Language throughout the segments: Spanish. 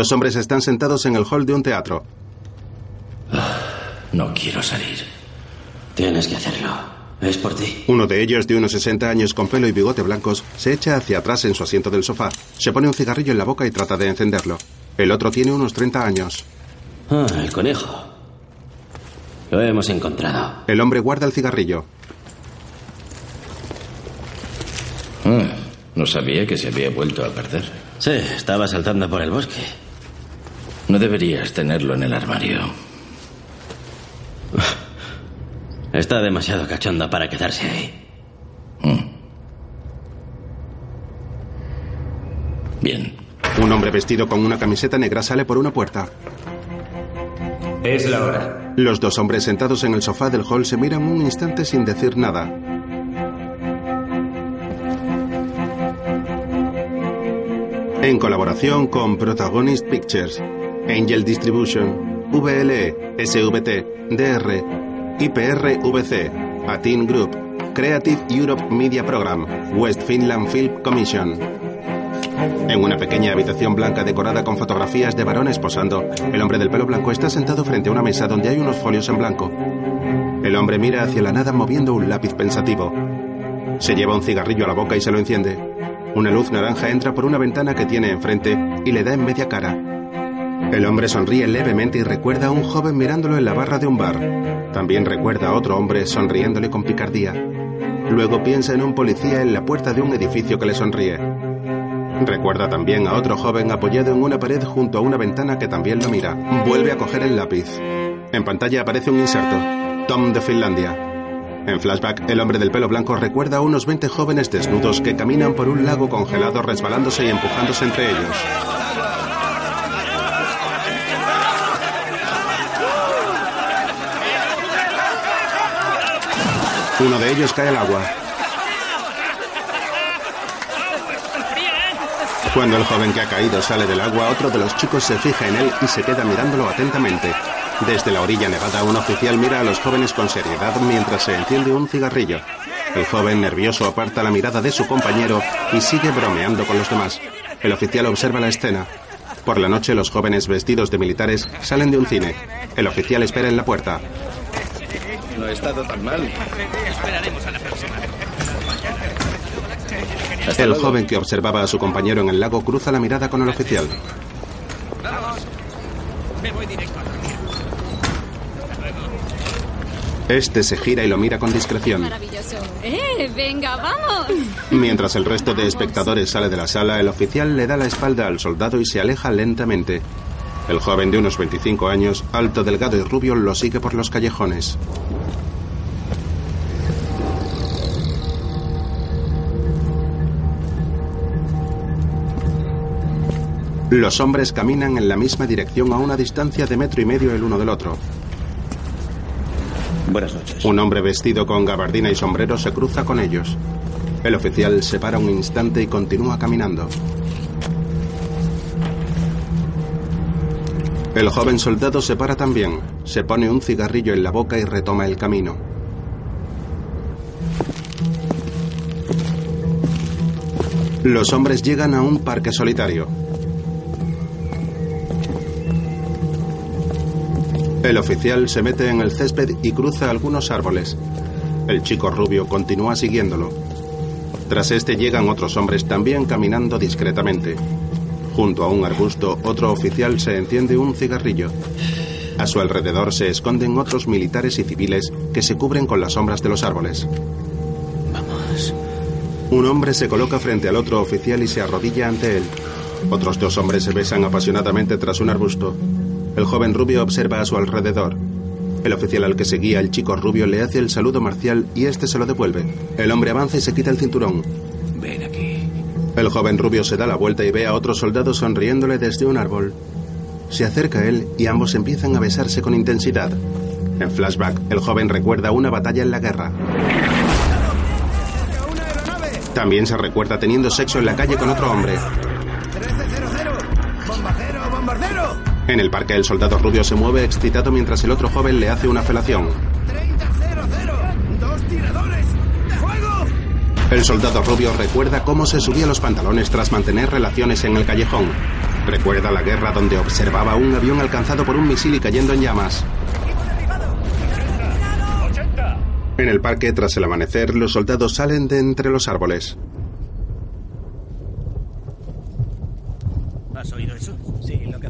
Dos hombres están sentados en el hall de un teatro. No quiero salir. Tienes que hacerlo. Es por ti. Uno de ellos, de unos 60 años con pelo y bigote blancos, se echa hacia atrás en su asiento del sofá. Se pone un cigarrillo en la boca y trata de encenderlo. El otro tiene unos 30 años. Ah, el conejo. Lo hemos encontrado. El hombre guarda el cigarrillo. Ah, no sabía que se había vuelto a perder. Sí, estaba saltando por el bosque. No deberías tenerlo en el armario. Está demasiado cachonda para quedarse ahí. Bien. Un hombre vestido con una camiseta negra sale por una puerta. Es la hora. Los dos hombres sentados en el sofá del hall se miran un instante sin decir nada. En colaboración con Protagonist Pictures, Angel Distribution, VLE, SVT, DR, IPR-VC, Atin Group, Creative Europe Media Program, West Finland Film Commission. En una pequeña habitación blanca decorada con fotografías de varones posando, el hombre del pelo blanco está sentado frente a una mesa donde hay unos folios en blanco. El hombre mira hacia la nada moviendo un lápiz pensativo. Se lleva un cigarrillo a la boca y se lo enciende. Una luz naranja entra por una ventana que tiene enfrente y le da en media cara. El hombre sonríe levemente y recuerda a un joven mirándolo en la barra de un bar. También recuerda a otro hombre sonriéndole con picardía. Luego piensa en un policía en la puerta de un edificio que le sonríe. Recuerda también a otro joven apoyado en una pared junto a una ventana que también lo mira. Vuelve a coger el lápiz. En pantalla aparece un inserto. Tom de Finlandia. En flashback, el hombre del pelo blanco recuerda a unos 20 jóvenes desnudos que caminan por un lago congelado resbalándose y empujándose entre ellos. Uno de ellos cae al agua. Cuando el joven que ha caído sale del agua, otro de los chicos se fija en él y se queda mirándolo atentamente. Desde la orilla nevada, un oficial mira a los jóvenes con seriedad mientras se enciende un cigarrillo. El joven, nervioso, aparta la mirada de su compañero y sigue bromeando con los demás. El oficial observa la escena. Por la noche, los jóvenes vestidos de militares salen de un cine. El oficial espera en la puerta. No he estado tan mal. Esperaremos a la próxima. El joven que observaba a su compañero en el lago cruza la mirada con el oficial. Me voy directo Este se gira y lo mira con discreción. Maravilloso. ¡Eh! ¡Venga, vamos! Mientras el resto de espectadores sale de la sala, el oficial le da la espalda al soldado y se aleja lentamente. El joven de unos 25 años, alto, delgado y rubio, lo sigue por los callejones. Los hombres caminan en la misma dirección a una distancia de metro y medio el uno del otro. Buenas noches. Un hombre vestido con gabardina y sombrero se cruza con ellos. El oficial se para un instante y continúa caminando. El joven soldado se para también, se pone un cigarrillo en la boca y retoma el camino. Los hombres llegan a un parque solitario. El oficial se mete en el césped y cruza algunos árboles. El chico rubio continúa siguiéndolo. Tras este llegan otros hombres también caminando discretamente. Junto a un arbusto, otro oficial se enciende un cigarrillo. A su alrededor se esconden otros militares y civiles que se cubren con las sombras de los árboles. Vamos. Un hombre se coloca frente al otro oficial y se arrodilla ante él. Otros dos hombres se besan apasionadamente tras un arbusto. El joven rubio observa a su alrededor. El oficial al que seguía, el chico rubio, le hace el saludo marcial y este se lo devuelve. El hombre avanza y se quita el cinturón. Ven aquí. El joven rubio se da la vuelta y ve a otro soldado sonriéndole desde un árbol. Se acerca a él y ambos empiezan a besarse con intensidad. En flashback, el joven recuerda una batalla en la guerra. También se recuerda teniendo sexo en la calle con otro hombre. En el parque el soldado rubio se mueve excitado mientras el otro joven le hace una felación. 30-0-0. ¡Dos tiradores! ¡Fuego! El soldado rubio recuerda cómo se subía los pantalones tras mantener relaciones en el callejón. Recuerda la guerra donde observaba un avión alcanzado por un misil y cayendo en llamas. En el parque, tras el amanecer, los soldados salen de entre los árboles. ¿Has oído eso?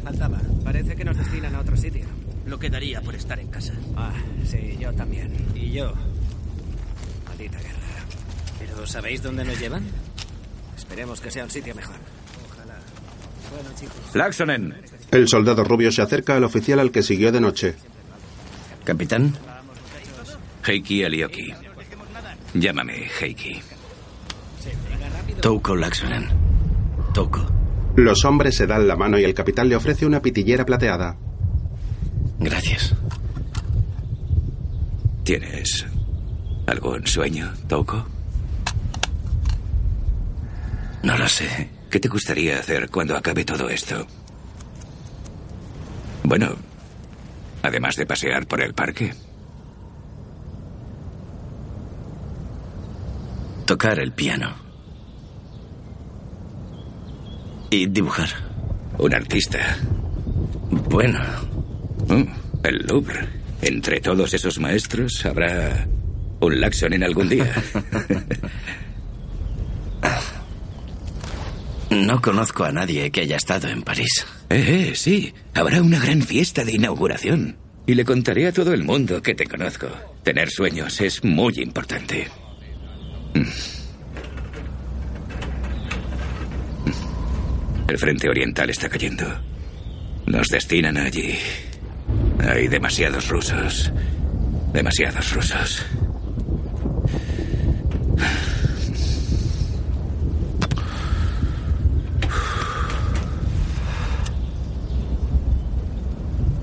Que faltaba. Parece que nos destinan a otro sitio. Lo que daría por estar en casa. Ah, sí, yo también. Y yo. Maldita guerra. ¿Pero sabéis dónde nos llevan? Esperemos que sea un sitio mejor. Ojalá. Bueno, chicos. Laxonen. El soldado rubio se acerca al oficial al que siguió de noche. Capitán, Heiki Alioki. Llámame Heiki. Touko Laxonen. Touko. Los hombres se dan la mano y el capitán le ofrece una pitillera plateada. Gracias. ¿Tienes algún sueño, Touko? No lo sé. ¿Qué te gustaría hacer cuando acabe todo esto? Bueno, además de pasear por el parque. Tocar el piano. Y dibujar. Un artista. Bueno, Mm, el Louvre. Entre todos esos maestros habrá un Laxonen algún día. no conozco a nadie que haya estado en París. Eh, eh, sí. Habrá una gran fiesta de inauguración. Y le contaré a todo el mundo que te conozco. Tener sueños es muy importante. Mm. El frente oriental está cayendo. Nos destinan allí. Hay demasiados rusos. Demasiados rusos.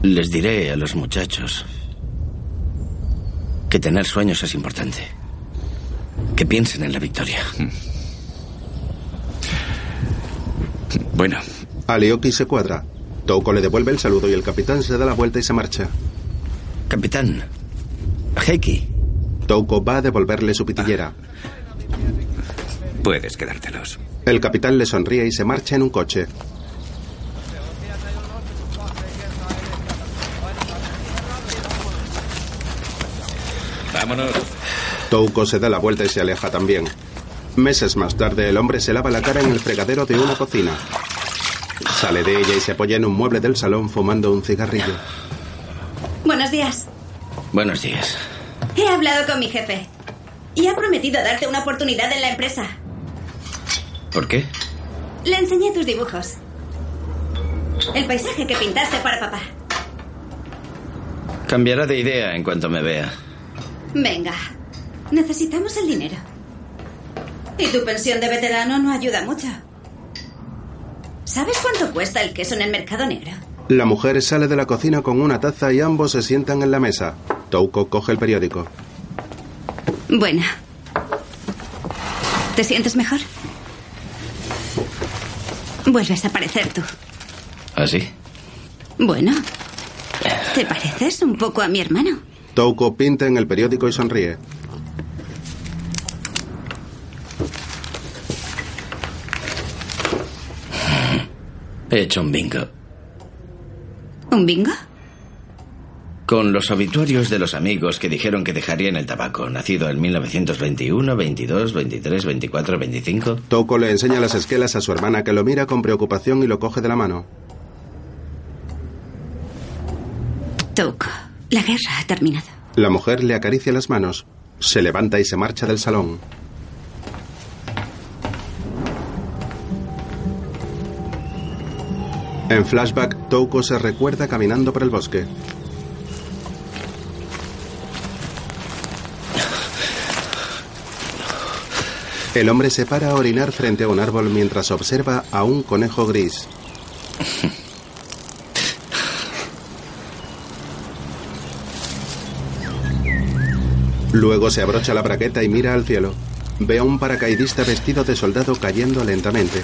Les diré a los muchachos que tener sueños es importante. Que piensen en la victoria. Bueno, Alioki se cuadra. Touko le devuelve el saludo y el capitán se da la vuelta y se marcha. Capitán. Heiki. Touko va a devolverle su pitillera. puedes quedártelos. El capitán le sonríe y se marcha en un coche. Vámonos. Touko se da la vuelta y se aleja también. Meses más tarde, el hombre se lava la cara en el fregadero de una cocina. Sale de ella y se apoya en un mueble del salón fumando un cigarrillo. Buenos días. Buenos días. He hablado con mi jefe. Y ha prometido darte una oportunidad en la empresa. ¿Por qué? Le enseñé tus dibujos. El paisaje que pintaste para papá. Cambiará de idea en cuanto me vea. Venga. Necesitamos el dinero. Y tu pensión de veterano no ayuda mucho. ¿Sabes cuánto cuesta el queso en el mercado negro? La mujer sale de la cocina con una taza y ambos se sientan en la mesa. Touko coge el periódico. Bueno. ¿Te sientes mejor? Vuelves a parecer tú. ¿Así? Bueno. ¿Te pareces un poco a mi hermano? Touko pinta en el periódico y sonríe. He hecho un bingo. ¿Un bingo? Con los obituarios de los amigos que dijeron que dejarían el tabaco, nacido en 1921, 22, 23, 24, 25. Touko le enseña las esquelas a su hermana que lo mira con preocupación y lo coge de la mano. Touko, la guerra ha terminado. La mujer le acaricia las manos. Se levanta y se marcha del salón. En flashback, Touko se recuerda caminando por el bosque. El hombre se para a orinar frente a un árbol mientras observa a un conejo gris. Luego se abrocha la bragueta y mira al cielo. Ve a un paracaidista vestido de soldado cayendo lentamente.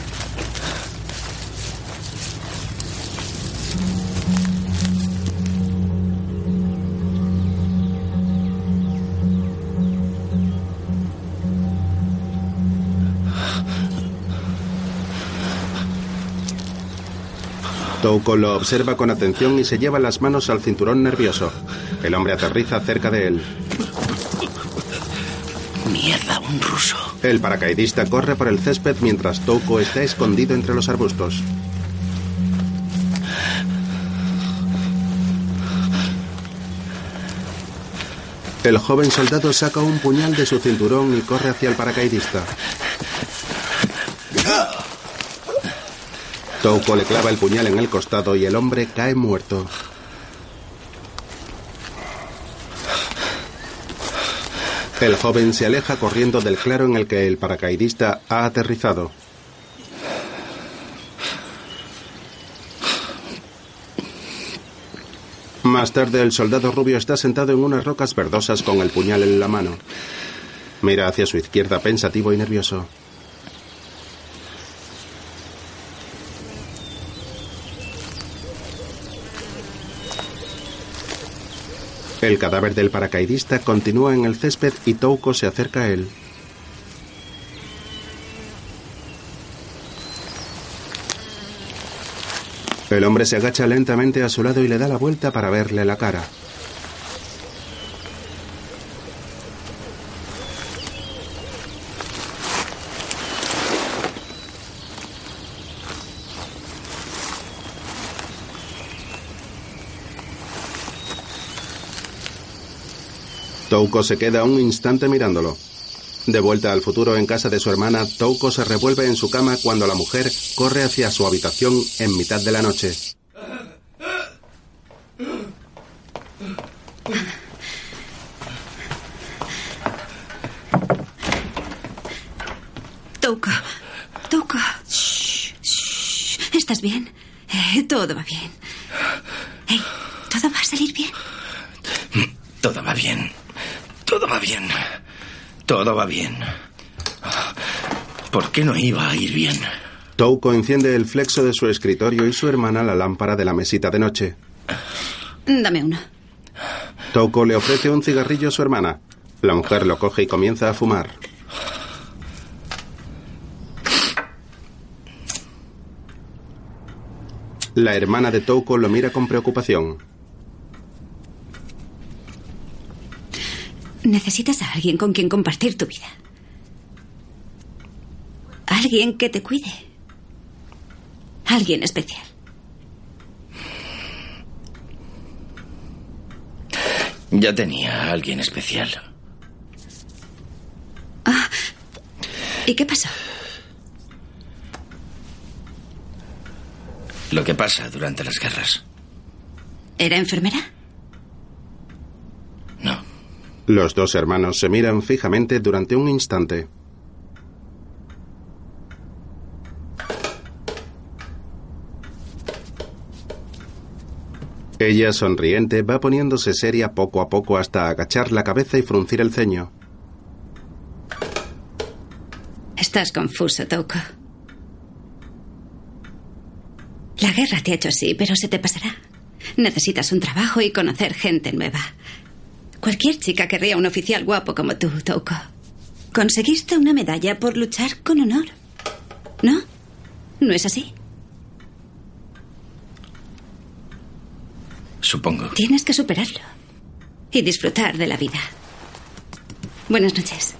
Touko lo observa con atención y se lleva las manos al cinturón nervioso. El hombre aterriza cerca de él. Mierda, un ruso. El paracaidista corre por el césped mientras Touko está escondido entre los arbustos. El joven soldado saca un puñal de su cinturón y corre hacia el paracaidista. Touko le clava el puñal en el costado y el hombre cae muerto. El joven se aleja corriendo del claro en el que el paracaidista ha aterrizado. Más tarde el soldado rubio está sentado en unas rocas verdosas con el puñal en la mano. Mira hacia su izquierda pensativo y nervioso. El cadáver del paracaidista continúa en el césped y Touko se acerca a él. El hombre se agacha lentamente a su lado y le da la vuelta para verle la cara. Touko se queda un instante mirándolo. De vuelta al futuro en casa de su hermana, Touko se revuelve en su cama cuando la mujer corre hacia su habitación en mitad de la noche. Touko, Touko. Shh, shh. ¿Estás bien? Eh, todo va bien. Hey, ¿todo va a salir bien? Todo va bien. Todo va bien. Todo va bien. ¿Por qué no iba a ir bien? Touko enciende el flexo de su escritorio y su hermana la lámpara de la mesita de noche. Dame uno. Touko le ofrece un cigarrillo a su hermana. La mujer lo coge y comienza a fumar. La hermana de Touko lo mira con preocupación. Necesitas a alguien con quien compartir tu vida. Alguien que te cuide. Alguien especial. Ya tenía a alguien especial. Ah, ¿y qué pasó? Lo que pasa durante las guerras. ¿Era enfermera? Los dos hermanos se miran fijamente durante un instante. Ella, sonriente, va poniéndose seria poco a poco hasta agachar la cabeza y fruncir el ceño. Estás confuso, Touko. La guerra te ha hecho así, pero se te pasará. Necesitas un trabajo y conocer gente nueva. Cualquier chica querría un oficial guapo como tú, Touko. Conseguiste una medalla por luchar con honor. ¿No? ¿No es así? Supongo. Tienes que superarlo. Y disfrutar de la vida. Buenas noches.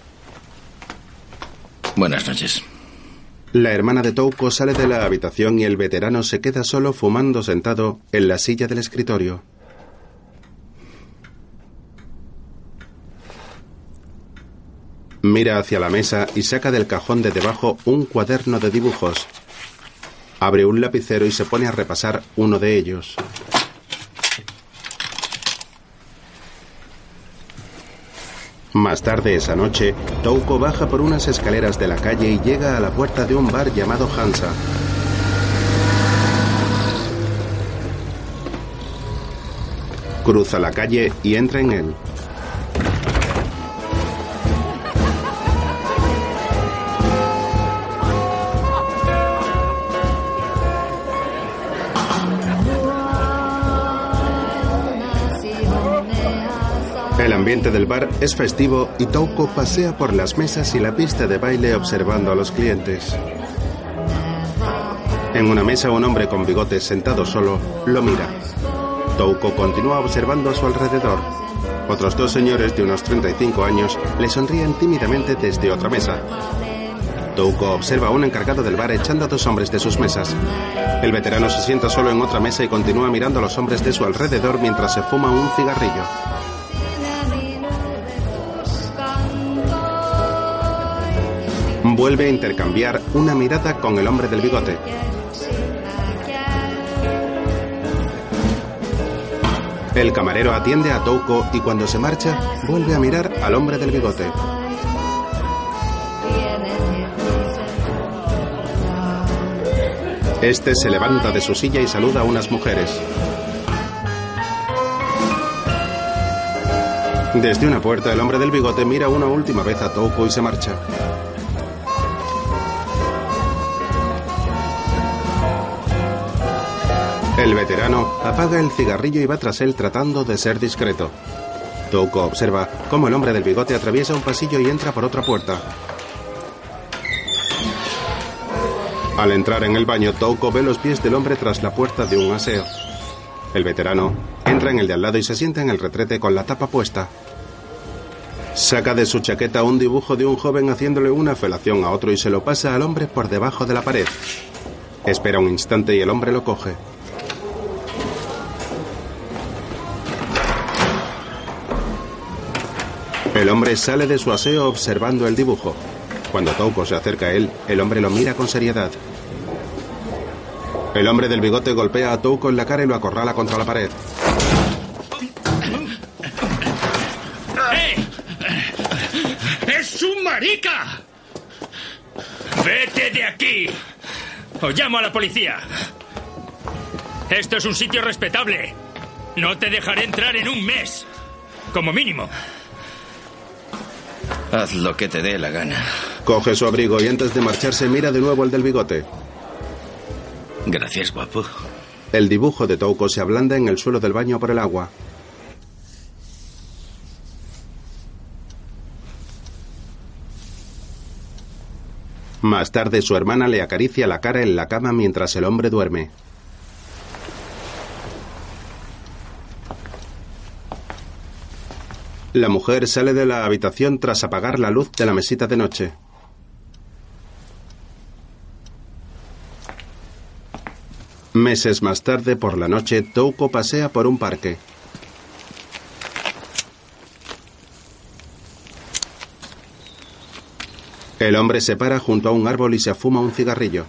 Buenas noches. La hermana de Touko sale de la habitación y el veterano se queda solo fumando sentado en la silla del escritorio. Mira hacia la mesa y saca del cajón de debajo un cuaderno de dibujos. Abre un lapicero y se pone a repasar uno de ellos. Más tarde esa noche, Touko baja por unas escaleras de la calle y llega a la puerta de un bar llamado Hansa. Cruza la calle y entra en él. Ambiente del bar es festivo y Touko pasea por las mesas y la pista de baile observando a los clientes. En una mesa un hombre con bigotes sentado solo lo mira. Touko continúa observando a su alrededor. Otros dos señores de unos 35 años le sonríen tímidamente desde otra mesa. Touko observa a un encargado del bar echando a dos hombres de sus mesas. El veterano se sienta solo en otra mesa y continúa mirando a los hombres de su alrededor mientras se fuma un cigarrillo. Vuelve a intercambiar una mirada con el hombre del bigote. El camarero atiende a Touko y cuando se marcha vuelve a mirar al hombre del bigote. Este se levanta de su silla y saluda a unas mujeres. Desde una puerta, el hombre del bigote mira una última vez a Touko y se marcha. El veterano apaga el cigarrillo y va tras él tratando de ser discreto. Touko observa cómo el hombre del bigote atraviesa un pasillo y entra por otra puerta. Al entrar en el baño, Touko ve los pies del hombre tras la puerta de un aseo. El veterano entra en el de al lado y se sienta en el retrete con la tapa puesta. Saca de su chaqueta un dibujo de un joven haciéndole una felación a otro y se lo pasa al hombre por debajo de la pared. Espera un instante y el hombre lo coge. El hombre sale de su aseo observando el dibujo. Cuando Touko se acerca a él, el hombre lo mira con seriedad. El hombre del bigote golpea a Touko en la cara y lo acorrala contra la pared. ¡Eh! ¡Es un marica! ¡Vete de aquí! O llamo a la policía. Esto es un sitio respetable. No te dejaré entrar en un mes. Como mínimo. Haz lo que te dé la gana. Coge su abrigo y antes de marcharse mira de nuevo el del bigote. Gracias, guapo. El dibujo de Touko se ablanda en el suelo del baño por el agua. Más tarde su hermana le acaricia la cara en la cama mientras el hombre duerme. La mujer sale de la habitación tras apagar la luz de la mesita de noche. Meses más tarde, por la noche, Touko pasea por un parque. El hombre se para junto a un árbol y se fuma un cigarrillo.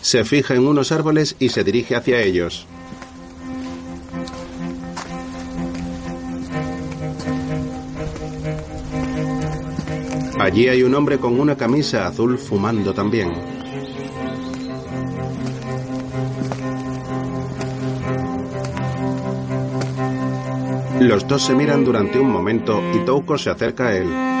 Se fija en unos árboles y se dirige hacia ellos. Allí hay un hombre con una camisa azul fumando también. Los dos se miran durante un momento y Touko se acerca a él.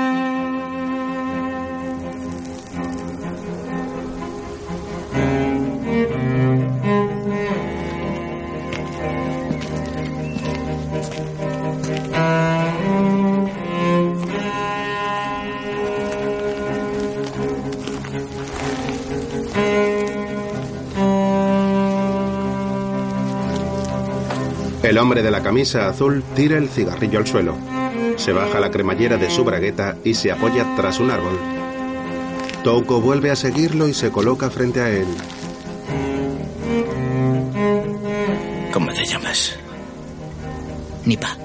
Hombre de la camisa azul tira el cigarrillo al suelo. Se baja la cremallera de su bragueta y se apoya tras un árbol. Touko vuelve a seguirlo y se coloca frente a él. ¿Cómo te llamas? Nipa.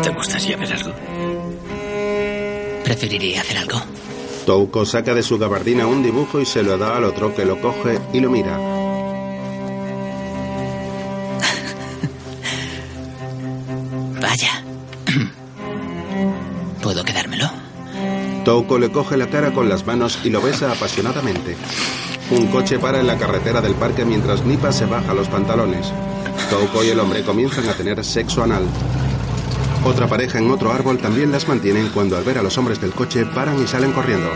¿Te gustaría ver algo? Preferiría hacer algo. Touko saca de su gabardina un dibujo y se lo da al otro que lo coge y lo mira. Touko le coge la cara con las manos y lo besa apasionadamente. Un coche para en la carretera del parque mientras Nipa se baja los pantalones. Touko y el hombre comienzan a tener sexo anal. Otra pareja en otro árbol también las mantienen cuando al ver a los hombres del coche paran y salen corriendo.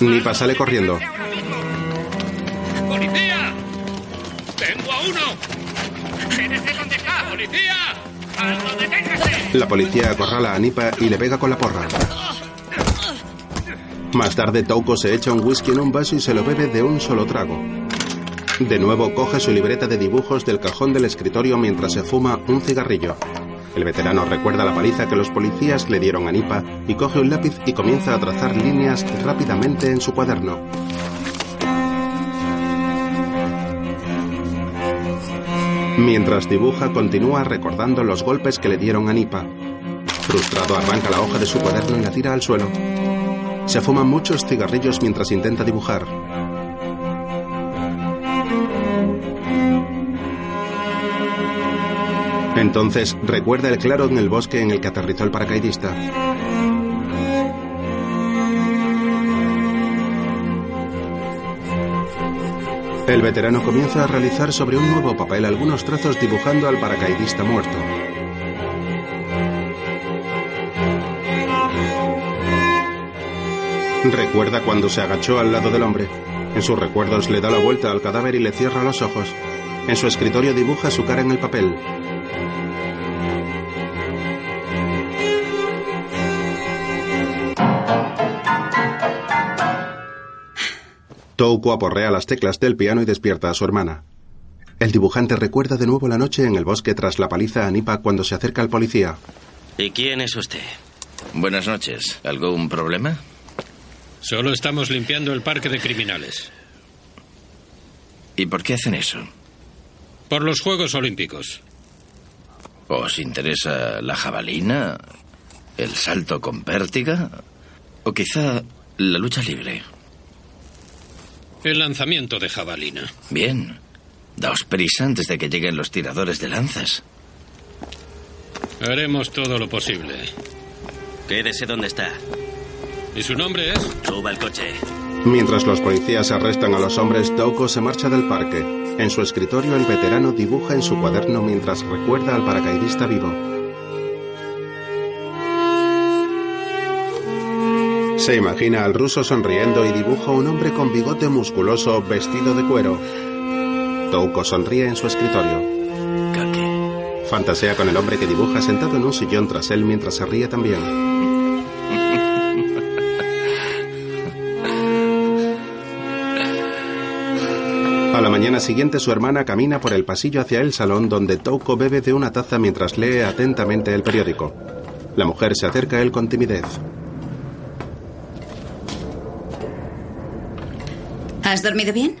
Nipa sale corriendo. ¡Policía! ¡Tengo a uno! ¡Quédese donde está! ¡Policía! ¡Alto, deténgase! La policía acorrala a Nipa y le pega con la porra. Más tarde, Touko se echa un whisky en un vaso y se lo bebe de un solo trago. De nuevo coge su libreta de dibujos del cajón del escritorio mientras se fuma un cigarrillo. El veterano recuerda la paliza que los policías le dieron a Nipa y coge un lápiz y comienza a trazar líneas rápidamente en su cuaderno. Mientras dibuja, continúa recordando los golpes que le dieron a Nipa. Frustrado, arranca la hoja de su cuaderno y la tira al suelo. Se fuma muchos cigarrillos mientras intenta dibujar. Entonces recuerda el claro en el bosque en el que aterrizó el paracaidista. El veterano comienza a realizar sobre un nuevo papel algunos trazos dibujando al paracaidista muerto. Recuerda cuando se agachó al lado del hombre. En sus recuerdos le da la vuelta al cadáver y le cierra los ojos. En su escritorio dibuja su cara en el papel. Touko aporrea las teclas del piano y despierta a su hermana. El dibujante recuerda de nuevo la noche en el bosque tras la paliza a Nipa cuando se acerca al policía. ¿Y quién es usted? Buenas noches. ¿Algún problema? Solo estamos limpiando el parque de criminales. ¿Y por qué hacen eso? Por los Juegos Olímpicos. ¿Os interesa la jabalina? ¿El salto con pértiga? ¿O quizá la lucha libre? El lanzamiento de jabalina. Bien. Daos prisa antes de que lleguen los tiradores de lanzas. Haremos todo lo posible. Quédese donde está. ¿Y su nombre es? Suba al coche. Mientras los policías arrestan a los hombres, Touko se marcha del parque. En su escritorio, el veterano dibuja en su cuaderno mientras recuerda al paracaidista vivo. Se imagina al ruso sonriendo y dibuja un hombre con bigote musculoso vestido de cuero. Touko sonríe en su escritorio. Fantasea con el hombre que dibuja sentado en un sillón tras él mientras se ríe también. A la mañana siguiente su hermana camina por el pasillo hacia el salón donde Touko bebe de una taza mientras lee atentamente el periódico. La mujer se acerca a él con timidez. ¿Has dormido bien?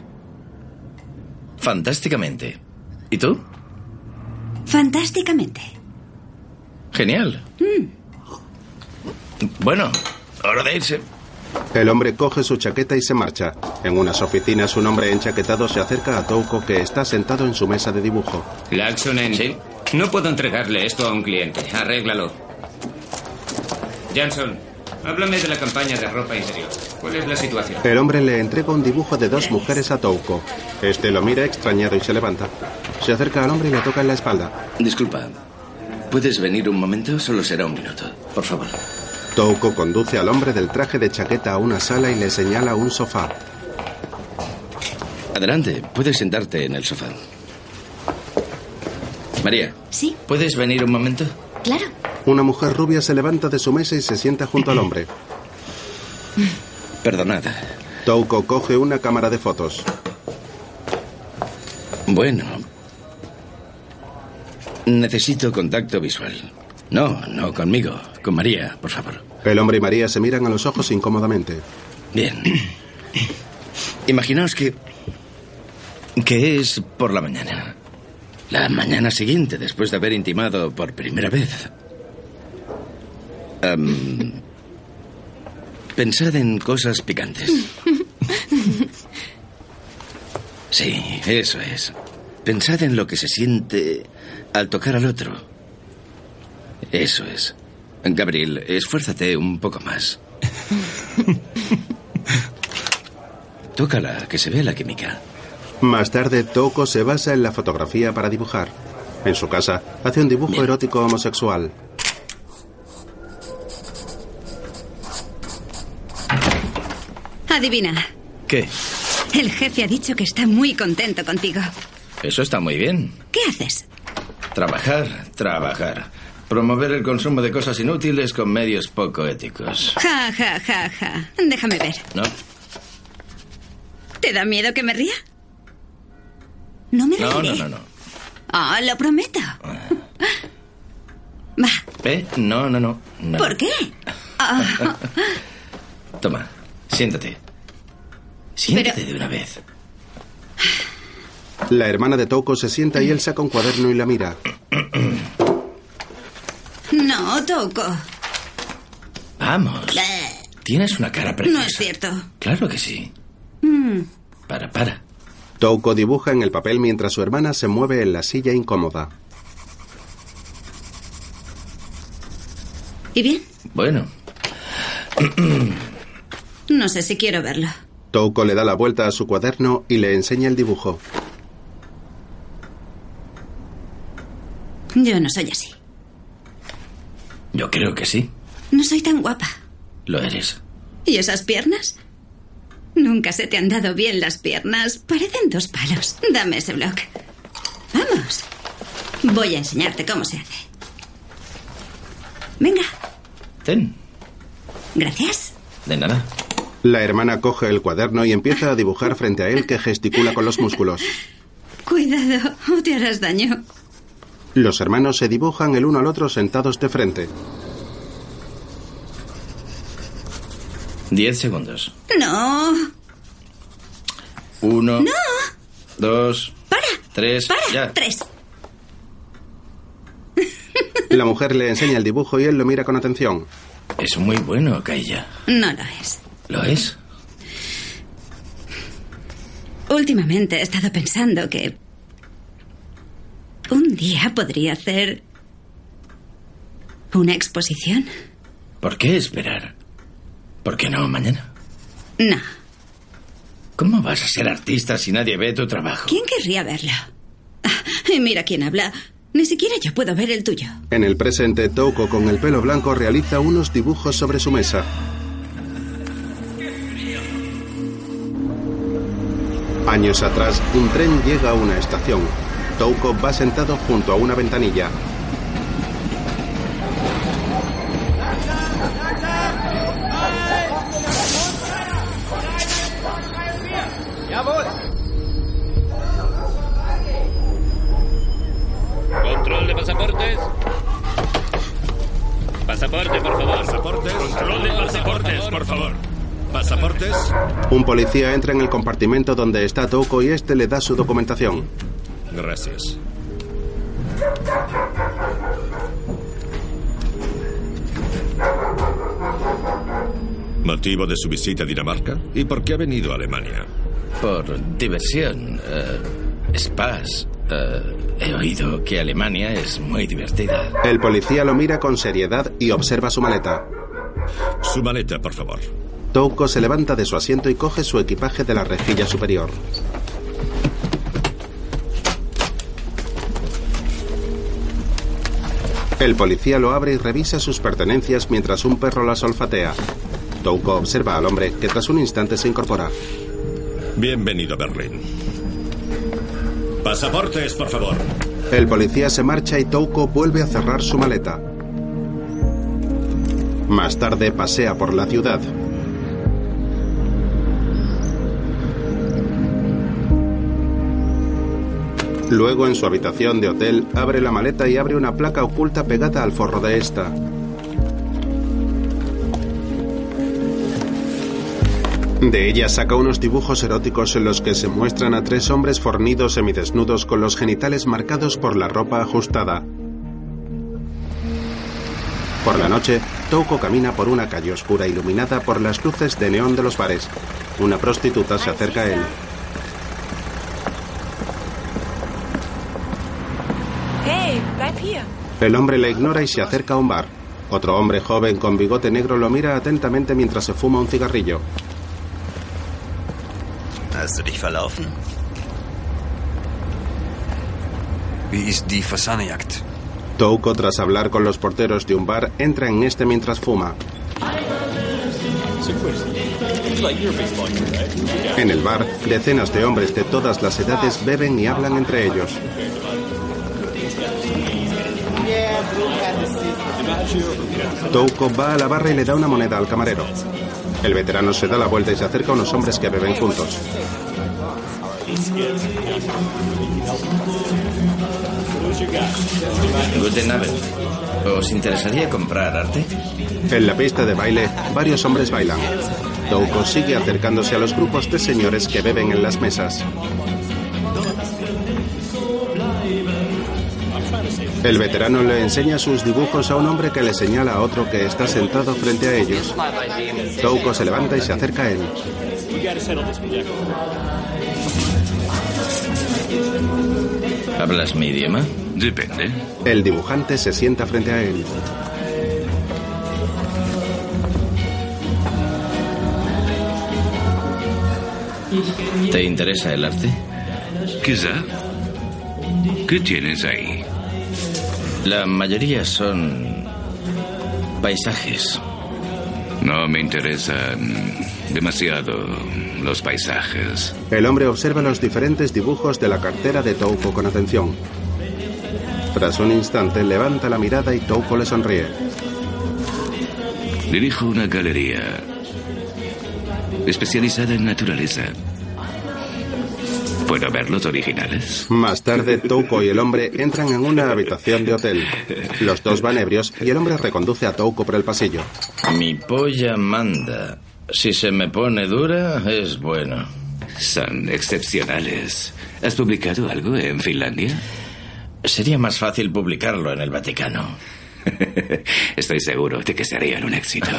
Fantásticamente. ¿Y tú? Fantásticamente. Genial. Bueno, hora de irse. El hombre coge su chaqueta y se marcha. En unas oficinas un hombre enchaquetado se acerca a Touko que está sentado en su mesa de dibujo. Laxonen. Sí. No puedo entregarle esto a un cliente. Arréglalo. Jansson, háblame de la campaña de ropa interior. ¿Cuál es la situación? El hombre le entrega un dibujo de dos mujeres a Touko. Este lo mira extrañado y se levanta. Se acerca al hombre y le toca en la espalda. Disculpa. ¿Puedes venir un momento? Solo será un minuto. Por favor. Touko conduce al hombre del traje de chaqueta a una sala y le señala un sofá. Adelante, puedes sentarte en el sofá. María. Sí. ¿Puedes venir un momento? Claro. Una mujer rubia se levanta de su mesa y se sienta junto al hombre. Perdonad. Touko coge una cámara de fotos. Bueno. Necesito contacto visual. No, no conmigo. Con María, por favor. El hombre y María se miran a los ojos incómodamente. Bien. Imaginaos que... que es por la mañana. La mañana siguiente, después de haber intimado por primera vez. Em, pensad en cosas picantes. Sí, eso es. Pensad en lo que se siente al tocar al otro. Eso es. Gabriel, esfuérzate un poco más. Tócala, que se vea la química. Más tarde, Touko se basa en la fotografía para dibujar. En su casa, hace un dibujo erótico homosexual. Adivina. ¿Qué? El jefe ha dicho que está muy contento contigo. Eso está muy bien. ¿Qué haces? Trabajar, trabajar. Promover el consumo de cosas inútiles con medios poco éticos. Ja, ja, ja, ja. Déjame ver. ¿No? ¿Te da miedo que me ría? No me No, reiré. no, no, no. Ah, lo prometo. Va. ¿Eh? No, no, no. no. ¿Por qué? Ah, Toma, siéntate. Siéntate de una vez. La hermana de Touko se sienta y él saca un cuaderno y la mira. no, Touko. Vamos. Bleh. Tienes una cara preciosa. No es cierto. Claro que sí. Mm. Para, para. Touko dibuja en el papel mientras su hermana se mueve en la silla incómoda. ¿Y bien? Bueno. No sé si quiero verlo. Touko le da la vuelta a su cuaderno y le enseña el dibujo. Yo no soy así. Yo creo que sí. No soy tan guapa. Lo eres. ¿Y esas piernas? Nunca se te han dado bien las piernas. Parecen dos palos. Dame ese bloc. Vamos. Voy a enseñarte cómo se hace. Venga. Ten. Gracias. De nada. La hermana coge el cuaderno y empieza a dibujar frente a él que gesticula con los músculos. Cuidado o te harás daño. Los hermanos se dibujan el uno al otro sentados de frente. Diez segundos. No. Uno. No. Dos. Para. Tres. Para. Ya. Tres. La mujer le enseña el dibujo y él lo mira con atención. Es muy bueno, Kaija. No lo es. ¿Lo es? Últimamente he estado pensando que un día podría hacer una exposición. ¿Por qué esperar? ¿Por qué no mañana? No. ¿Cómo vas a ser artista si nadie ve tu trabajo? ¿Quién querría verlo? Ah, Y mira quién habla. Ni siquiera yo puedo ver el tuyo. En el presente, Touko con el pelo blanco realiza unos dibujos sobre su mesa. Años atrás, un tren llega a una estación. Touko va sentado junto a una ventanilla. Pasaportes. Pasaporte, por favor. Pasaportes. Control de pasaportes, por favor. Pasaportes. Un policía entra en el compartimento donde está Touko y este le da su documentación. Gracias. ¿Motivo de su visita a Dinamarca? ¿Y por qué ha venido a Alemania? Por diversión. eh, spas. Eh, he oído que Alemania es muy divertida. El policía lo mira con seriedad y observa su maleta. Su maleta, por favor. Touko se levanta de su asiento y coge su equipaje de la rejilla superior. El policía lo abre y revisa sus pertenencias mientras un perro las olfatea. Touko observa al hombre que tras un instante se incorpora. Bienvenido a Berlín. Pasaportes, por favor. El policía se marcha y Touko vuelve a cerrar su maleta. Más tarde pasea por la ciudad. Luego, en su habitación de hotel, abre la maleta y abre una placa oculta pegada al forro de esta. De ella saca unos dibujos eróticos en los que se muestran a tres hombres fornidos semidesnudos con los genitales marcados por la ropa ajustada. Por la noche, Touko camina por una calle oscura iluminada por las luces de neón de los bares. Una prostituta se acerca a él. El hombre le ignora y se acerca a un bar. Otro hombre joven con bigote negro lo mira atentamente mientras se fuma un cigarrillo. Hast du dich? Touko, tras hablar con los porteros de un bar, entra en este mientras fuma. En el bar, decenas de hombres de todas las edades beben y hablan entre ellos. Touko va a la barra y le da una moneda al camarero. El veterano se da la vuelta y se acerca a unos hombres que beben juntos. Guten. ¿Os interesaría comprar arte? En la pista de baile, varios hombres bailan. Touko sigue acercándose a los grupos de señores que beben en las mesas. El veterano le enseña sus dibujos a un hombre que le señala a otro que está sentado frente a ellos. Touko se levanta y se acerca a él. ¿Hablas mi idioma? Depende. El dibujante se sienta frente a él. ¿Te interesa el arte? Quizá. ¿Qué tienes ahí? La mayoría son paisajes. No me interesan demasiado los paisajes. El hombre observa los diferentes dibujos de la cartera de Touko con atención. Tras un instante levanta la mirada y Touko le sonríe. Dirijo una galería especializada en naturaleza. ¿Puedo ver los originales? Más tarde, Touko y el hombre entran en una habitación de hotel. Los dos van ebrios y el hombre reconduce a Touko por el pasillo. Mi polla manda. Si se me pone dura, es bueno. Son excepcionales. ¿Has publicado algo en Finlandia? Sería más fácil publicarlo en el Vaticano. Estoy seguro de que serían un éxito.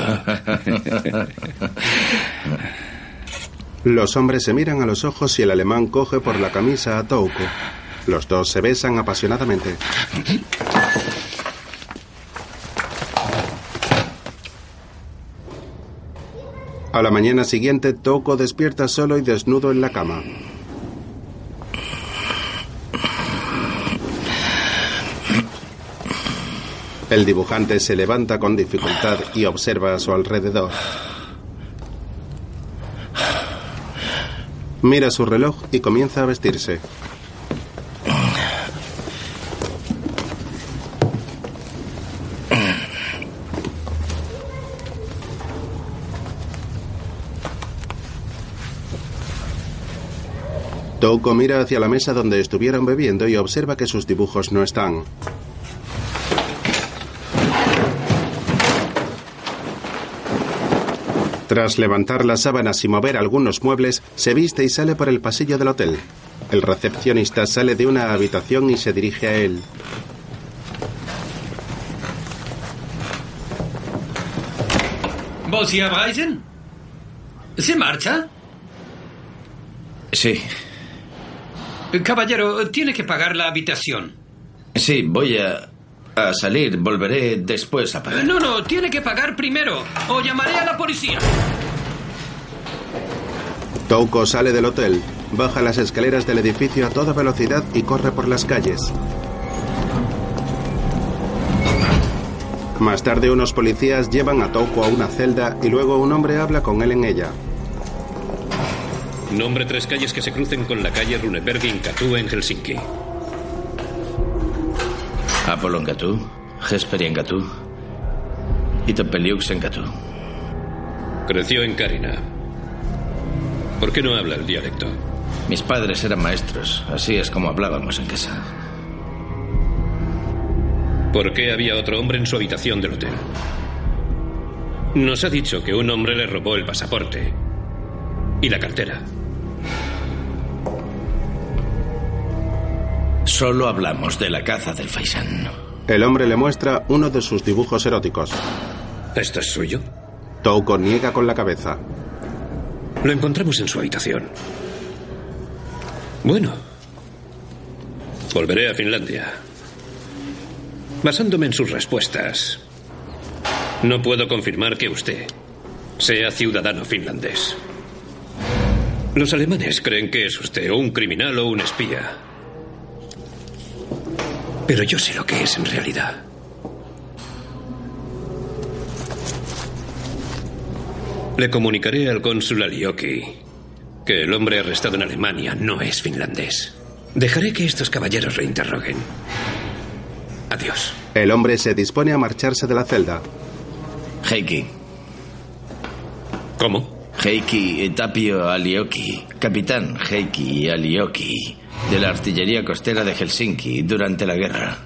Los hombres se miran a los ojos y el alemán coge por la camisa a Touko. Los dos se besan apasionadamente. A la mañana siguiente, Touko despierta solo y desnudo en la cama. El dibujante se levanta con dificultad y observa a su alrededor. Mira su reloj y comienza a vestirse. Touko mira hacia la mesa donde estuvieron bebiendo y observa que sus dibujos no están. Tras levantar las sábanas y mover algunos muebles, se viste y sale por el pasillo del hotel. El recepcionista sale de una habitación y se dirige a él. ¿Vos? ¿Se marcha? Sí. Caballero, tiene que pagar la habitación. Sí, voy a, a salir. Volveré después a pagar. No, no, tiene que pagar primero o llamaré a la policía. Touko sale del hotel, baja las escaleras del edificio a toda velocidad y corre por las calles. Más tarde unos policías llevan a Touko a una celda y luego un hombre habla con él en ella. Nombre tres calles que se crucen con la calle Runeberg en Helsinki. Apolo en Katu, Hesperi en Katu y Topeliux en Katu. Creció en Karina. ¿Por qué no habla el dialecto? Mis padres eran maestros, así es como hablábamos en casa. ¿Por qué había otro hombre en su habitación del hotel? Nos ha dicho que un hombre le robó el pasaporte y la cartera. Solo hablamos de la caza del faisán. El hombre le muestra uno de sus dibujos eróticos. ¿Esto es suyo? Touko niega con la cabeza. Lo encontramos en su habitación. Bueno. Volveré a Finlandia. Basándome en sus respuestas, no puedo confirmar que usted sea ciudadano finlandés. Los alemanes creen que es usted o un criminal o un espía. Pero yo sé lo que es en realidad. Le comunicaré al cónsul Alioki que el hombre arrestado en Alemania no es finlandés. Dejaré que estos caballeros reinterroguen. Adiós. El hombre se dispone a marcharse de la celda. Heikki. ¿Cómo? Heikki Tapio Alioki, capitán Heikki Alioki, de la artillería costera de Helsinki durante la guerra.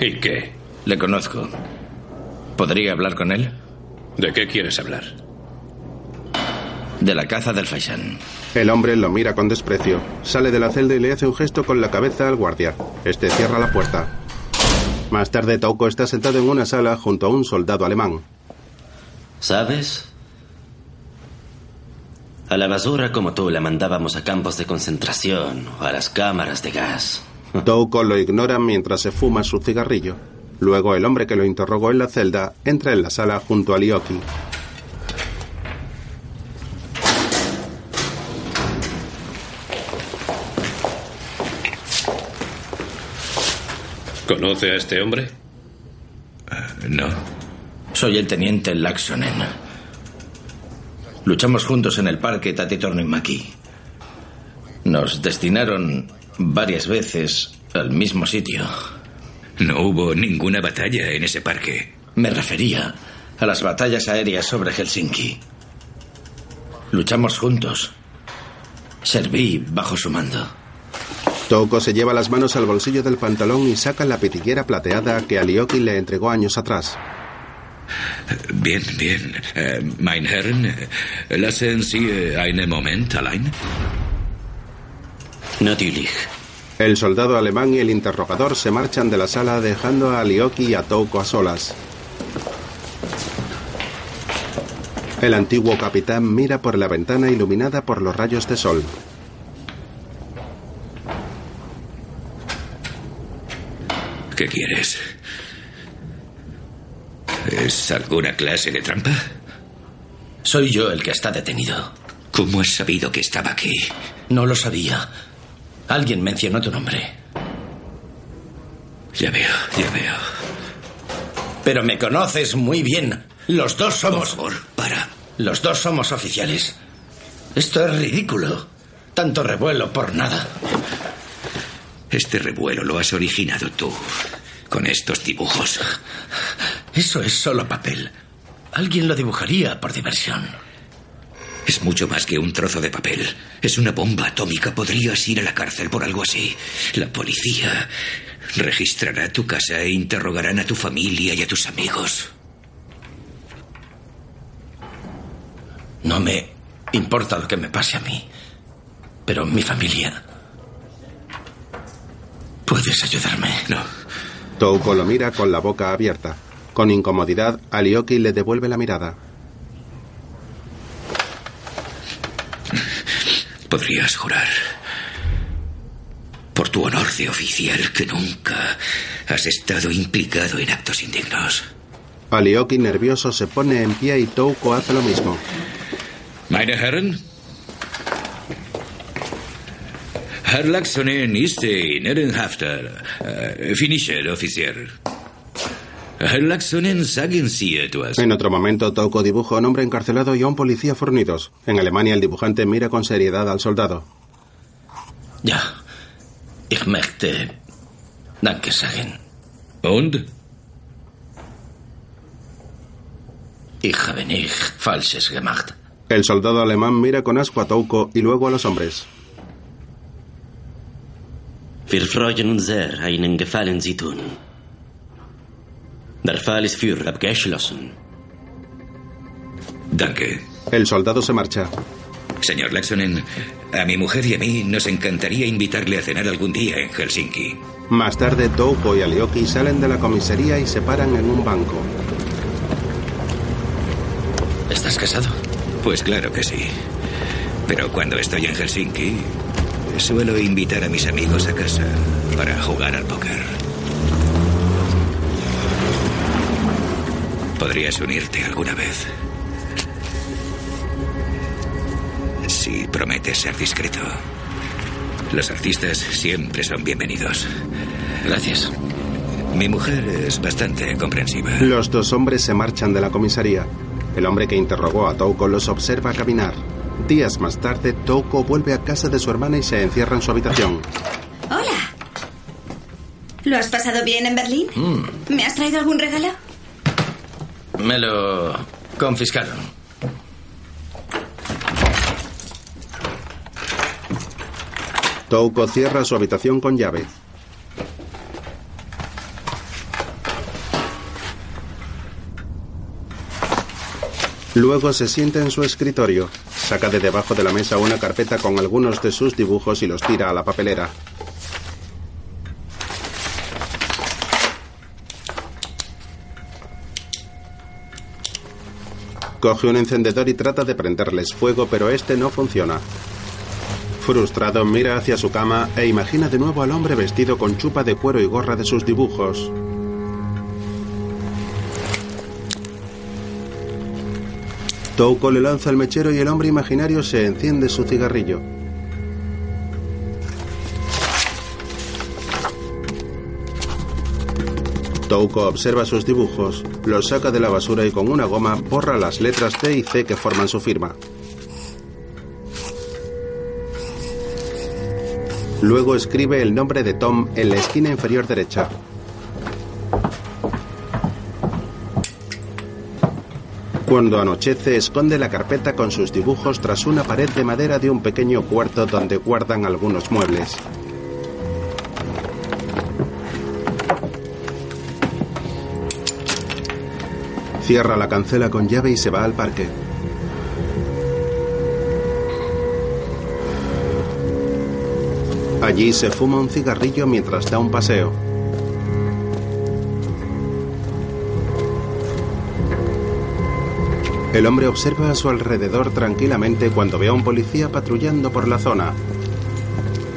¿Y qué? Le conozco. ¿Podría hablar con él? ¿De qué quieres hablar? De la caza del Faisán. El hombre lo mira con desprecio. Sale de la celda y le hace un gesto con la cabeza al guardia. Este cierra la puerta. Más tarde, Touko está sentado en una sala junto a un soldado alemán. ¿Sabes? A la basura como tú la mandábamos a campos de concentración o a las cámaras de gas. Touko lo ignora mientras se fuma su cigarrillo. Luego el hombre que lo interrogó en la celda entra en la sala junto a Lioki. ¿Conoce a este hombre? no. Soy el teniente Laxonen. Luchamos juntos en el parque Tatitornimäki. Nos destinaron varias veces al mismo sitio. No hubo ninguna batalla en ese parque. Me refería a las batallas aéreas sobre Helsinki. Luchamos juntos. Serví bajo su mando. Touko se lleva las manos al bolsillo del pantalón y saca la pitiguera plateada que Alioki le entregó años atrás. Bien, bien. Eh, mein Herren, eh, lassen Sie einen Moment allein. Natürlich. El soldado alemán y el interrogador se marchan de la sala dejando a Alioki y a Touko a solas. El antiguo capitán mira por la ventana iluminada por los rayos de sol. ¿Qué quieres? ¿Es alguna clase de trampa? Soy yo el que está detenido. ¿Cómo has sabido que estaba aquí? No lo sabía. Alguien mencionó tu nombre. Ya veo, ya veo. Pero me conoces muy bien. Los dos somos. Por favor, para. Los dos somos oficiales. Esto es ridículo. Tanto revuelo por nada. Este revuelo lo has originado tú. Con estos dibujos. Eso es solo papel. Alguien lo dibujaría por diversión. Es mucho más que un trozo de papel. Es una bomba atómica. Podrías ir a la cárcel por algo así. La policía registrará tu casa e interrogarán a tu familia y a tus amigos. No me importa lo que me pase a mí. Pero mi familia. ¿Puedes ayudarme? No. Touko lo mira con la boca abierta. Con incomodidad, Alioki le devuelve la mirada. Podrías jurar por tu honor de oficial que nunca has estado implicado en actos indignos. Alioki nervioso se pone en pie y Touko hace lo mismo. Meine Herren, Herr Laxonen ist in Ehrenhafter. Uh, Finisher, Offizier. Herr Laxonen, sagen Sie etwas. En otro momento, Touko dibuja a un hombre encarcelado y a un policía fornidos. En Alemania, el dibujante mira con seriedad al soldado. Ja. Ich möchte Danke sagen. Und? Ich habe nicht Falsches gemacht. El soldado alemán mira con asco a Touko y luego a los hombres. Wir freuen uns sehr, einen Gefallen Sie tun. Der Fall ist für abgeschlossen. Danke. El soldado se marcha. Señor Laxonen, a mi mujer y a mí nos encantaría invitarle a cenar algún día en Helsinki. Más tarde, Touko y Alioki salen de la comisaría y se paran en un banco. ¿Estás casado? Pues claro que sí. Pero cuando estoy en Helsinki, suelo invitar a mis amigos a casa para jugar al póker. Podrías unirte alguna vez. Si prometes ser discreto. Los artistas siempre son bienvenidos. Gracias. Mi mujer es bastante comprensiva. Los dos hombres se marchan de la comisaría. El hombre que interrogó a Touko los observa caminar. Días más tarde, Touko vuelve a casa de su hermana y se encierra en su habitación. Hola. ¿Lo has pasado bien en Berlín? Mm, ¿Me has traído algún regalo? me lo confiscaron. Touko cierra su habitación con llave. Luego se sienta en su escritorio. Saca de debajo de la mesa una carpeta con algunos de sus dibujos y los tira a la papelera. Coge un encendedor y trata de prenderles fuego, pero este no funciona. Frustrado, mira hacia su cama e imagina de nuevo al hombre vestido con chupa de cuero y gorra de sus dibujos. Touko le lanza el mechero y el hombre imaginario se enciende su cigarrillo. Touko observa sus dibujos, los saca de la basura y con una goma borra las letras T y C que forman su firma. Luego escribe el nombre de Tom en la esquina inferior derecha. Cuando anochece, esconde la carpeta con sus dibujos tras una pared de madera de un pequeño cuarto donde guardan algunos muebles. Cierra la cancela con llave y se va al parque. Allí se fuma un cigarrillo mientras da un paseo. El hombre observa a su alrededor tranquilamente cuando ve a un policía patrullando por la zona.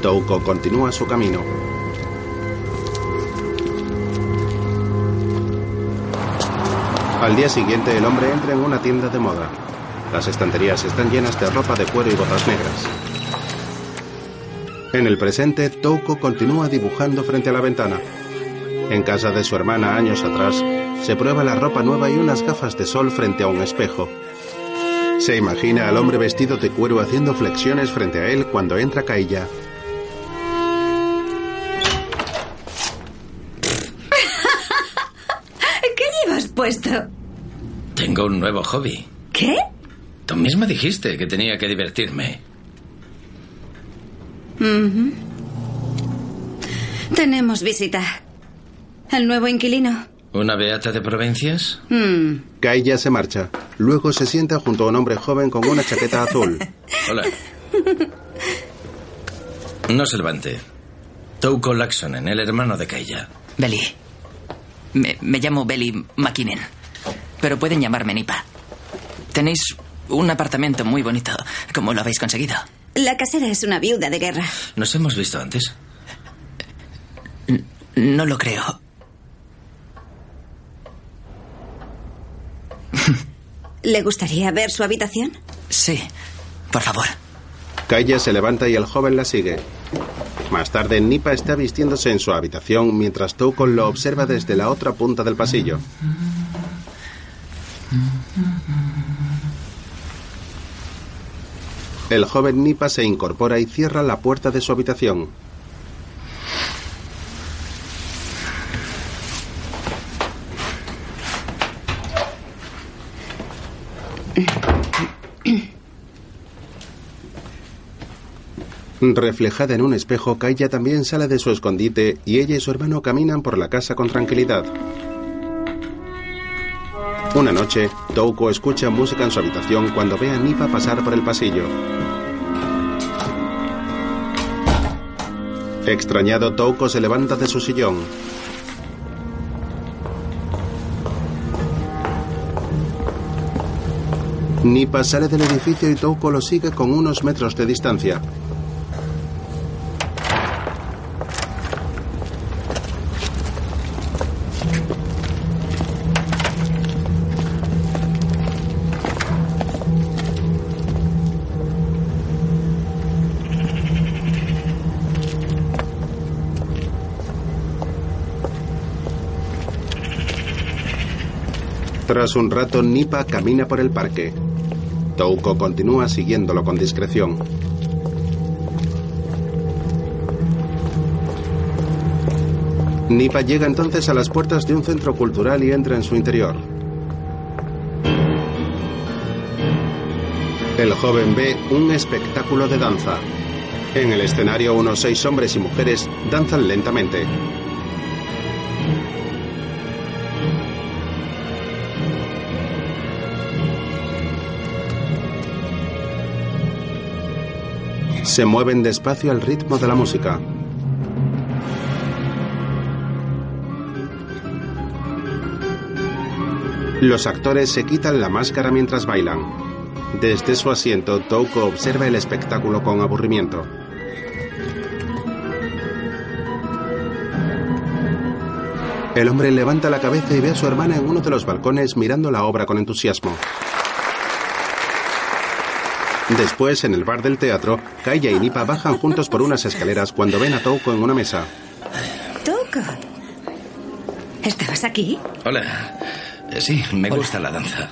Touko continúa su camino. Al día siguiente el hombre entra en una tienda de moda. Las estanterías están llenas de ropa de cuero y botas negras. En el presente, Touko continúa dibujando frente a la ventana. En casa de su hermana años atrás, se prueba la ropa nueva y unas gafas de sol frente a un espejo. Se imagina al hombre vestido de cuero haciendo flexiones frente a él cuando entra Kailla. ¿Qué llevas puesto? Tengo un nuevo hobby. ¿Qué? Tú misma dijiste que tenía que divertirme. Tenemos visita. El nuevo inquilino. ¿Una beata de provincias? Mm. Kailla se marcha. Luego se sienta junto a un hombre joven con una chaqueta azul. Hola. No se levante. Touko Laxonen, el hermano de Kaija. Belly. Me, me llamo Belly McKinnon. Pero pueden llamarme Nipa. Tenéis un apartamento muy bonito. ¿Cómo lo habéis conseguido? La casera es una viuda de guerra. ¿Nos hemos visto antes? No lo creo. ¿Le gustaría ver su habitación? Sí, por favor. Kailla se levanta y el joven la sigue. Más tarde, Nipa está vistiéndose en su habitación mientras Touko lo observa desde la otra punta del pasillo. El joven Nipa se incorpora y cierra la puerta de su habitación. Reflejada en un espejo, Kailla también sale de su escondite y ella y su hermano caminan por la casa con tranquilidad. Una noche, Touko escucha música en su habitación cuando ve a Nipa pasar por el pasillo. Extrañado, Touko se levanta de su sillón. Ni pasaré del edificio y Touko lo sigue con unos metros de distancia. Tras un rato, Nipa camina por el parque. Touko continúa siguiéndolo con discreción. Nipa llega entonces a las puertas de un centro cultural y entra en su interior. El joven ve un espectáculo de danza. En el escenario unos seis hombres y mujeres danzan lentamente. Se mueven despacio al ritmo de la música. Los actores se quitan la máscara mientras bailan. Desde su asiento, Touko observa el espectáculo con aburrimiento. El hombre levanta la cabeza y ve a su hermana en uno de los balcones mirando la obra con entusiasmo. Después, en el bar del teatro, Kaya y Nipa bajan juntos por unas escaleras cuando ven a Touko en una mesa. Touko. ¿Estabas aquí? Hola. Eh, Sí, me gusta la danza.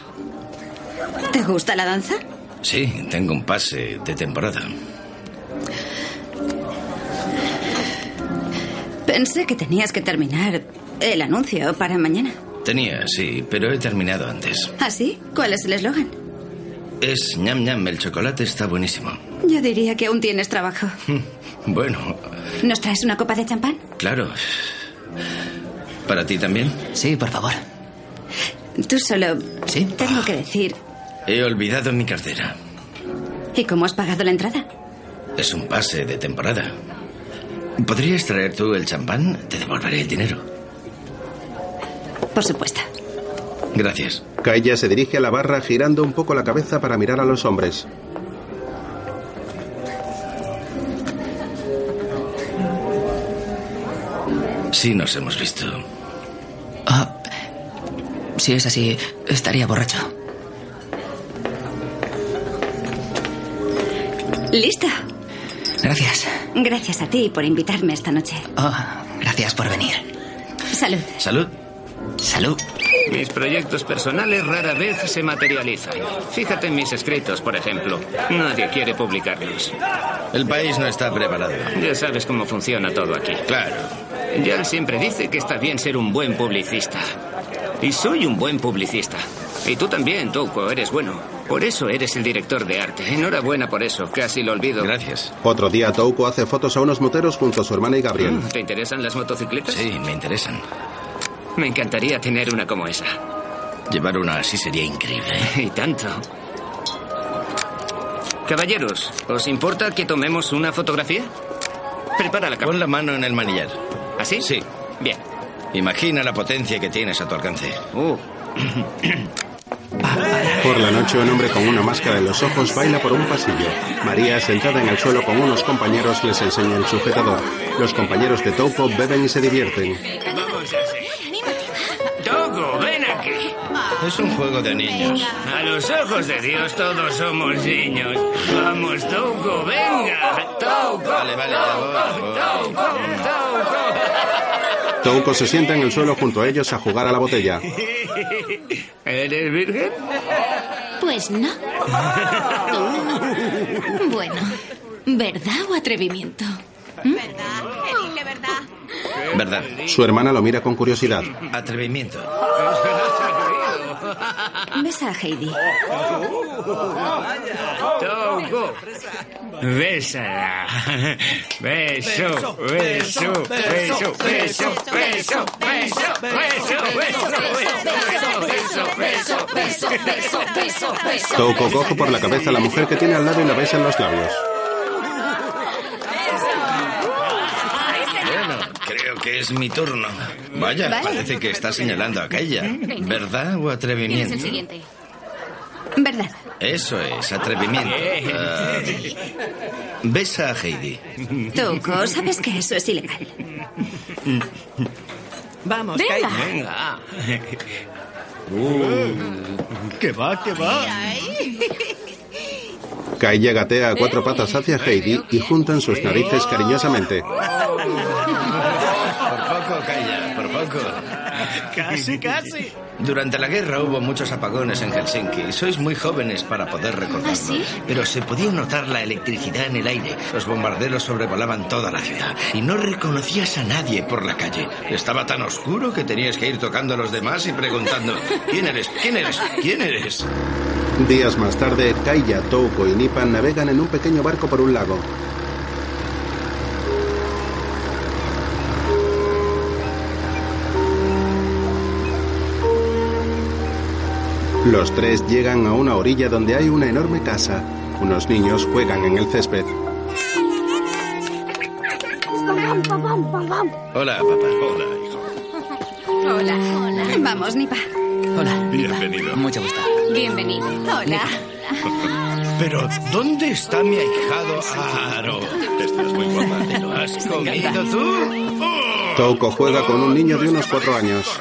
¿Te gusta la danza? Sí, tengo un pase de temporada. Pensé que tenías que terminar el anuncio para mañana. Tenía, sí, pero he terminado antes. ¿Ah, sí? ¿Cuál es el eslogan? Es ñam ñam, el chocolate está buenísimo. Yo diría que aún tienes trabajo. Bueno, ¿Nos traes una copa de champán? claro. ¿Para ti también? Sí, por favor. Tú solo. Sí. Tengo que decir. He olvidado mi cartera. ¿Y cómo has pagado la entrada? Es un pase de temporada. ¿Podrías traer tú el champán? Te devolveré el dinero. Por supuesto. Gracias. Kaya se dirige a la barra girando un poco la cabeza para mirar a los hombres. Sí, nos hemos visto. Ah, si es así, estaría borracho. ¿Lista? Gracias. Gracias a ti por invitarme esta noche. Oh, gracias por venir. Salud. Salud. Salud. Mis proyectos personales rara vez se materializan. Fíjate en mis escritos, por ejemplo. Nadie quiere publicarlos. El país no está preparado. Ya sabes cómo funciona todo aquí. Claro. Yal siempre dice que está bien ser un buen publicista. Y soy un buen publicista. Y tú también, Touko, eres bueno. Por eso eres el director de arte. Enhorabuena por eso, casi lo olvido. Gracias. Otro día, Touko hace fotos a unos moteros junto a su hermana y Gabriel. ¿Te interesan las motocicletas? Sí, me interesan. Me encantaría tener una como esa. Llevar una así sería increíble. Y tanto. Caballeros, ¿os importa que tomemos una fotografía? Prepara la cámara. Pon la mano en el manillar. ¿Así? Sí. Bien. Imagina la potencia que tienes a tu alcance. Uh. Por la noche, un hombre con una máscara en los ojos baila por un pasillo. María, sentada en el suelo con unos compañeros, les enseña el sujetador. Los compañeros de Touko beben y se divierten. Togo, ven aquí. Es un juego de niños. A los ojos de Dios todos somos niños. Vamos, Touko, venga. Touko. Vale, vale, ya voy, voy. Touko, Touko. Se sienta en el suelo junto a ellos a jugar a la botella. ¿Eres virgen? Pues no. Bueno, ¿verdad o atrevimiento? ¿Mm? ¿Verdad? Su hermana lo mira con curiosidad. Atrevimiento. Besa a Heidi. Touko. Bésala. Beso, beso, beso, beso, beso, beso, beso, beso, beso, beso, beso, beso, beso. Touko coge por la cabeza a la mujer que tiene al lado y la besa en los labios. Bueno, creo que es mi turno. Vaya, Vale. parece que está señalando a aquella. ¿Verdad o ¿Quién es atrevimiento? el siguiente? ¿Verdad? Eso es, atrevimiento. Ah, besa a Heidi. Touko, sabes que eso es ilegal. Vamos, Venga. Kai. Venga. Que va, que va. Kaya gatea a cuatro patas hacia Heidi y juntan sus narices cariñosamente. Casi, casi. Durante la guerra hubo muchos apagones en Helsinki. Sois muy jóvenes para poder recordarlo. ¿Ah, sí? Pero se podía notar la electricidad en el aire. Los bombarderos sobrevolaban toda la ciudad. Y no reconocías a nadie por la calle. Estaba tan oscuro que tenías que ir tocando a los demás y preguntando: ¿Quién eres? ¿Quién eres? ¿Quién eres? Días más tarde, Kaya, Touko y Nipa navegan en un pequeño barco por un lago. Los tres llegan a una orilla donde hay una enorme casa. Unos niños juegan en el césped. Hola, papá. Hola, Hola. Hola. Vamos, Nipa. Hola. Bienvenido. Mucho gusto. Bienvenido. Hola. Pero, ¿dónde está mi ahijado Aro? Estás muy guapa. ¿Te lo has comido tú? Touko juega con un niño de unos cuatro años.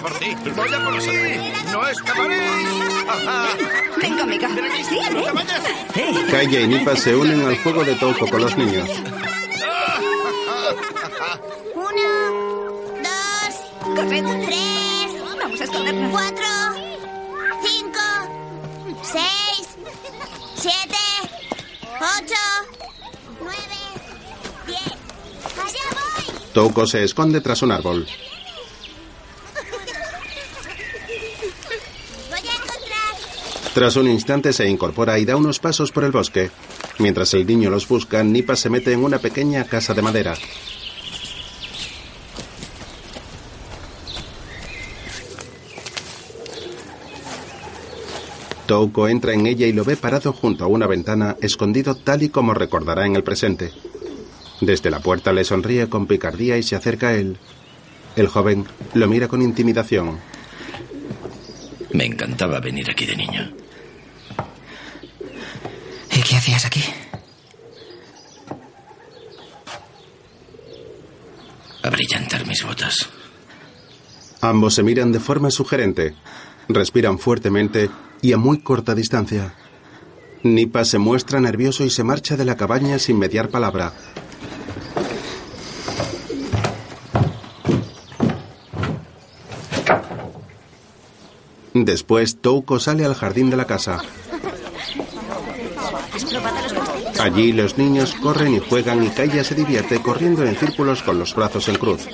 Por ti, voy a por ti. No escaparéis. Ven conmigo. Sí. Kaya y Nipa se unen al juego de Touko con los niños. Uno, dos, Corred. tres, Vamos a escondernos. cuatro, cinco, seis, siete, ocho, nueve, diez. ¡Allá voy! Touko se esconde tras un árbol. Voy a encontrar. Tras un instante se incorpora y da unos pasos por el bosque. Mientras el niño los busca, Nipa se mete en una pequeña casa de madera. Touko entra en ella y lo ve parado junto a una ventana, escondido tal y como recordará en el presente. Desde la puerta le sonríe con picardía y se acerca a él. El joven lo mira con intimidación. Me encantaba venir aquí de niño. ¿Y qué hacías aquí? A brillantar mis botas. Ambos se miran de forma sugerente. Respiran fuertemente y a muy corta distancia. Nipa se muestra nervioso y se marcha de la cabaña sin mediar palabra. Después, Touko sale al jardín de la casa. ¿Has probado los pasteles? Allí los niños corren y juegan y Kaya se divierte corriendo en círculos con los brazos en cruz.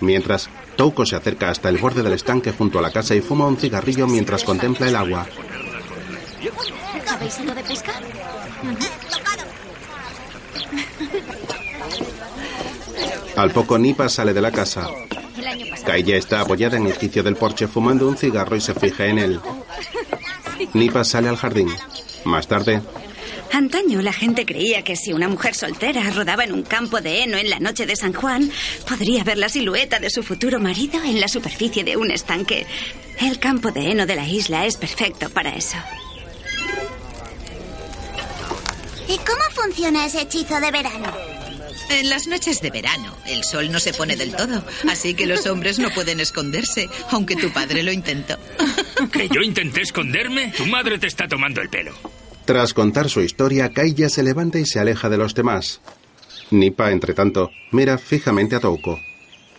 Mientras, Touko se acerca hasta el borde del estanque junto a la casa y fuma un cigarrillo mientras contempla el agua. ¿Habéis ido de pesca? Al poco Nipa sale de la casa. Kaya está apoyada en el quicio del porche fumando un cigarro y se fija en él. Nipa sale al jardín. Más tarde, Antaño la gente creía que si una mujer soltera rodaba en un campo de heno en la noche de San Juan, podría ver la silueta de su futuro marido en la superficie de un estanque. El campo de heno de la isla es perfecto para eso. ¿Y cómo funciona ese hechizo de verano? En las noches de verano, el sol no se pone del todo, así que los hombres no pueden esconderse, aunque tu padre lo intentó. ¿Que yo intenté esconderme? Tu madre te está tomando el pelo. Tras contar su historia, Kaya se levanta y se aleja de los demás. Nipa, entre tanto, mira fijamente a Touko.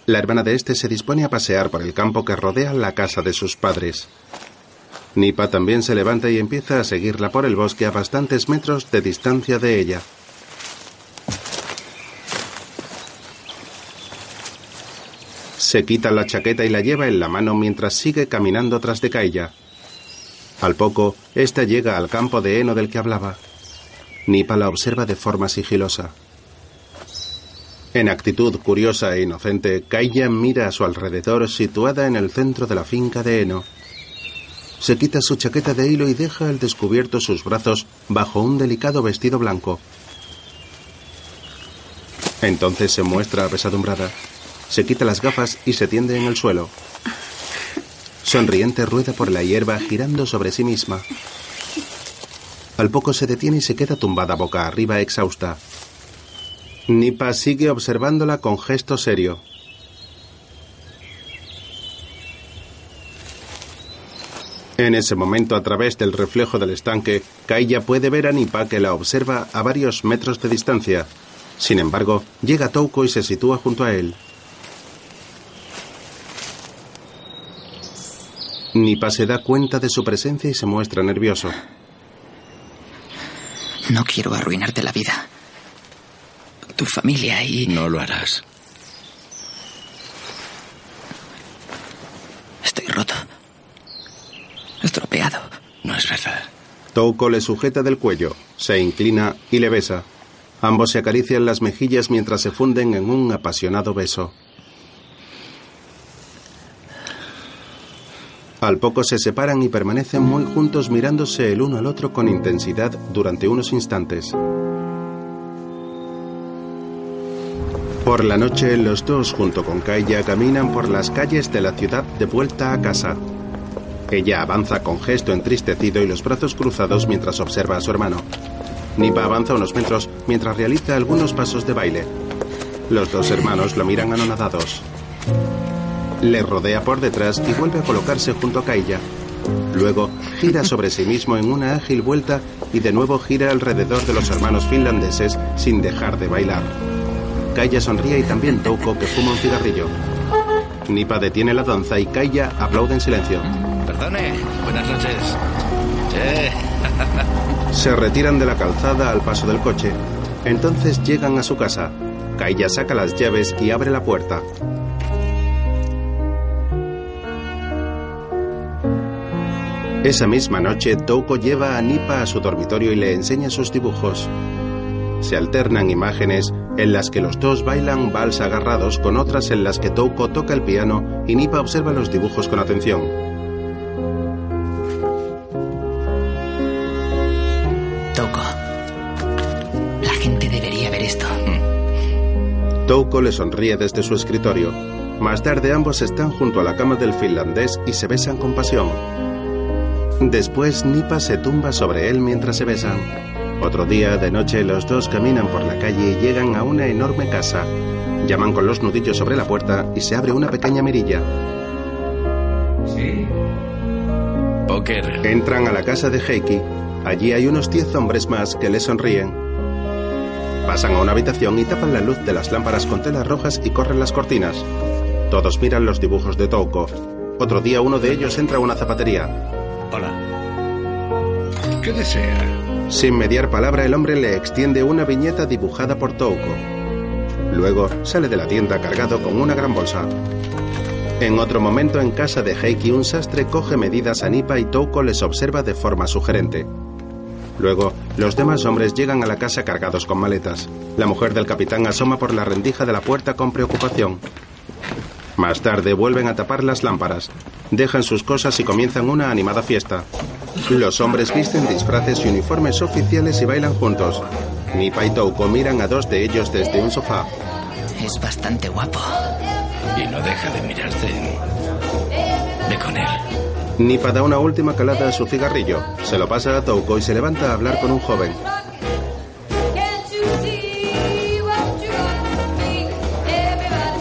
La hermana de este se dispone a pasear por el campo que rodea la casa de sus padres. Nipa también se levanta y empieza a seguirla por el bosque a bastantes metros de distancia de ella. Se quita la chaqueta y la lleva en la mano mientras sigue caminando tras de Kaya. Al poco, ésta llega al campo de heno del que hablaba. Nipa la observa de forma sigilosa. En actitud curiosa e inocente, Kaya mira a su alrededor situada en el centro de la finca de heno. Se quita su chaqueta de hilo y deja al descubierto sus brazos bajo un delicado vestido blanco. Entonces se muestra apesadumbrada. Se quita las gafas y se tiende en el suelo. Sonriente rueda por la hierba girando sobre sí misma. Al poco se detiene y se queda tumbada boca arriba exhausta. Nipa sigue observándola con gesto serio. En ese momento, a través del reflejo del estanque, Kaya puede ver a Nipa que la observa a varios metros de distancia. Sin embargo, llega Touko y se sitúa junto a él. Nipa se da cuenta de su presencia y se muestra nervioso. No quiero arruinarte la vida. Tu familia y... No lo harás. Estoy roto. Estropeado. No es verdad. Touko le sujeta del cuello, se inclina y le besa. Ambos se acarician las mejillas mientras se funden en un apasionado beso. Al poco se separan y permanecen muy juntos mirándose el uno al otro con intensidad durante unos instantes. Por la noche, los dos junto con Kaya caminan por las calles de la ciudad de vuelta a casa. Ella avanza con gesto entristecido y los brazos cruzados mientras observa a su hermano. Nipa avanza unos metros mientras realiza algunos pasos de baile. Los dos hermanos lo miran anonadados. Le rodea por detrás y vuelve a colocarse junto a Kaya. Luego gira sobre sí mismo en una ágil vuelta y de nuevo gira alrededor de los hermanos finlandeses sin dejar de bailar. Kaya sonríe y también Touko que fuma un cigarrillo. Nipa detiene la danza y Kaya aplaude en silencio. Perdone, buenas noches. Sí. Se retiran de la calzada al paso del coche. Entonces llegan a su casa. Kaya saca las llaves y abre la puerta. Esa misma noche, Touko lleva a Nipa a su dormitorio y le enseña sus dibujos. Se alternan imágenes en las que los dos bailan vals agarrados con otras en las que Touko toca el piano y Nipa observa los dibujos con atención. Touko. La gente debería ver esto. Touko le sonríe desde su escritorio. Más tarde ambos están junto a la cama del finlandés y se besan con pasión. Después Nipa se tumba sobre él mientras se besan. Otro día de noche los dos caminan por la calle y llegan a una enorme casa. Llaman con los nudillos sobre la puerta y se abre una pequeña mirilla. Sí. Poker. Entran a la casa de Heiki. Allí hay unos diez hombres más que le sonríen. Pasan a una habitación y tapan la luz de las lámparas con telas rojas y corren las cortinas. Todos miran los dibujos de Touko. Otro día uno de ellos entra a una zapatería. Sin mediar palabra, el hombre le extiende una viñeta dibujada por Touko. Luego sale de la tienda cargado con una gran bolsa. En otro momento, en casa de Heiki, un sastre coge medidas a Nipa y Touko les observa de forma sugerente. Luego, los demás hombres llegan a la casa cargados con maletas. La mujer del capitán asoma por la rendija de la puerta con preocupación. Más tarde vuelven a tapar las lámparas, dejan sus cosas y comienzan una animada fiesta. Los hombres visten disfraces y uniformes oficiales y bailan juntos. Nipa y Touko miran a dos de ellos desde un sofá. Es bastante guapo. Y no deja de mirarte. Ve con él. Nipa da una última calada a su cigarrillo, se lo pasa a Touko y se levanta a hablar con un joven.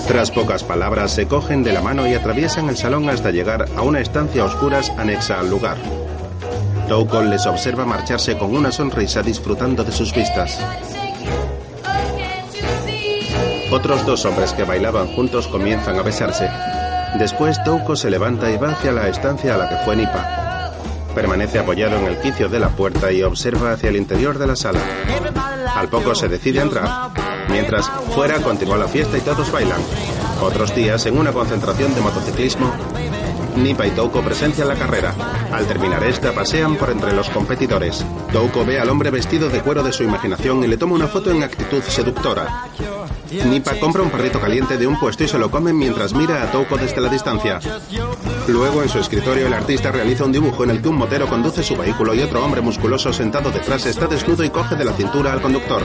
Tras pocas palabras, se cogen de la mano y atraviesan el salón hasta llegar a una estancia a oscuras anexa al lugar. Touko les observa marcharse con una sonrisa disfrutando de sus vistas. Otros dos hombres que bailaban juntos comienzan a besarse. Después Touko se levanta y va hacia la estancia a la que fue Nipa. Permanece apoyado en el quicio de la puerta y observa hacia el interior de la sala. Al poco se decide a entrar. Mientras, fuera continúa la fiesta y todos bailan. Otros días, en una concentración de motociclismo, Nipa y Touko presencian la carrera. Al terminar esta, pasean por entre los competidores. Touko ve al hombre vestido de cuero de su imaginación y le toma una foto en actitud seductora. Nipa compra un perrito caliente de un puesto y se lo come mientras mira a Touko desde la distancia. Luego, en su escritorio, el artista realiza un dibujo en el que un motero conduce su vehículo y otro hombre musculoso sentado detrás está desnudo y coge de la cintura al conductor.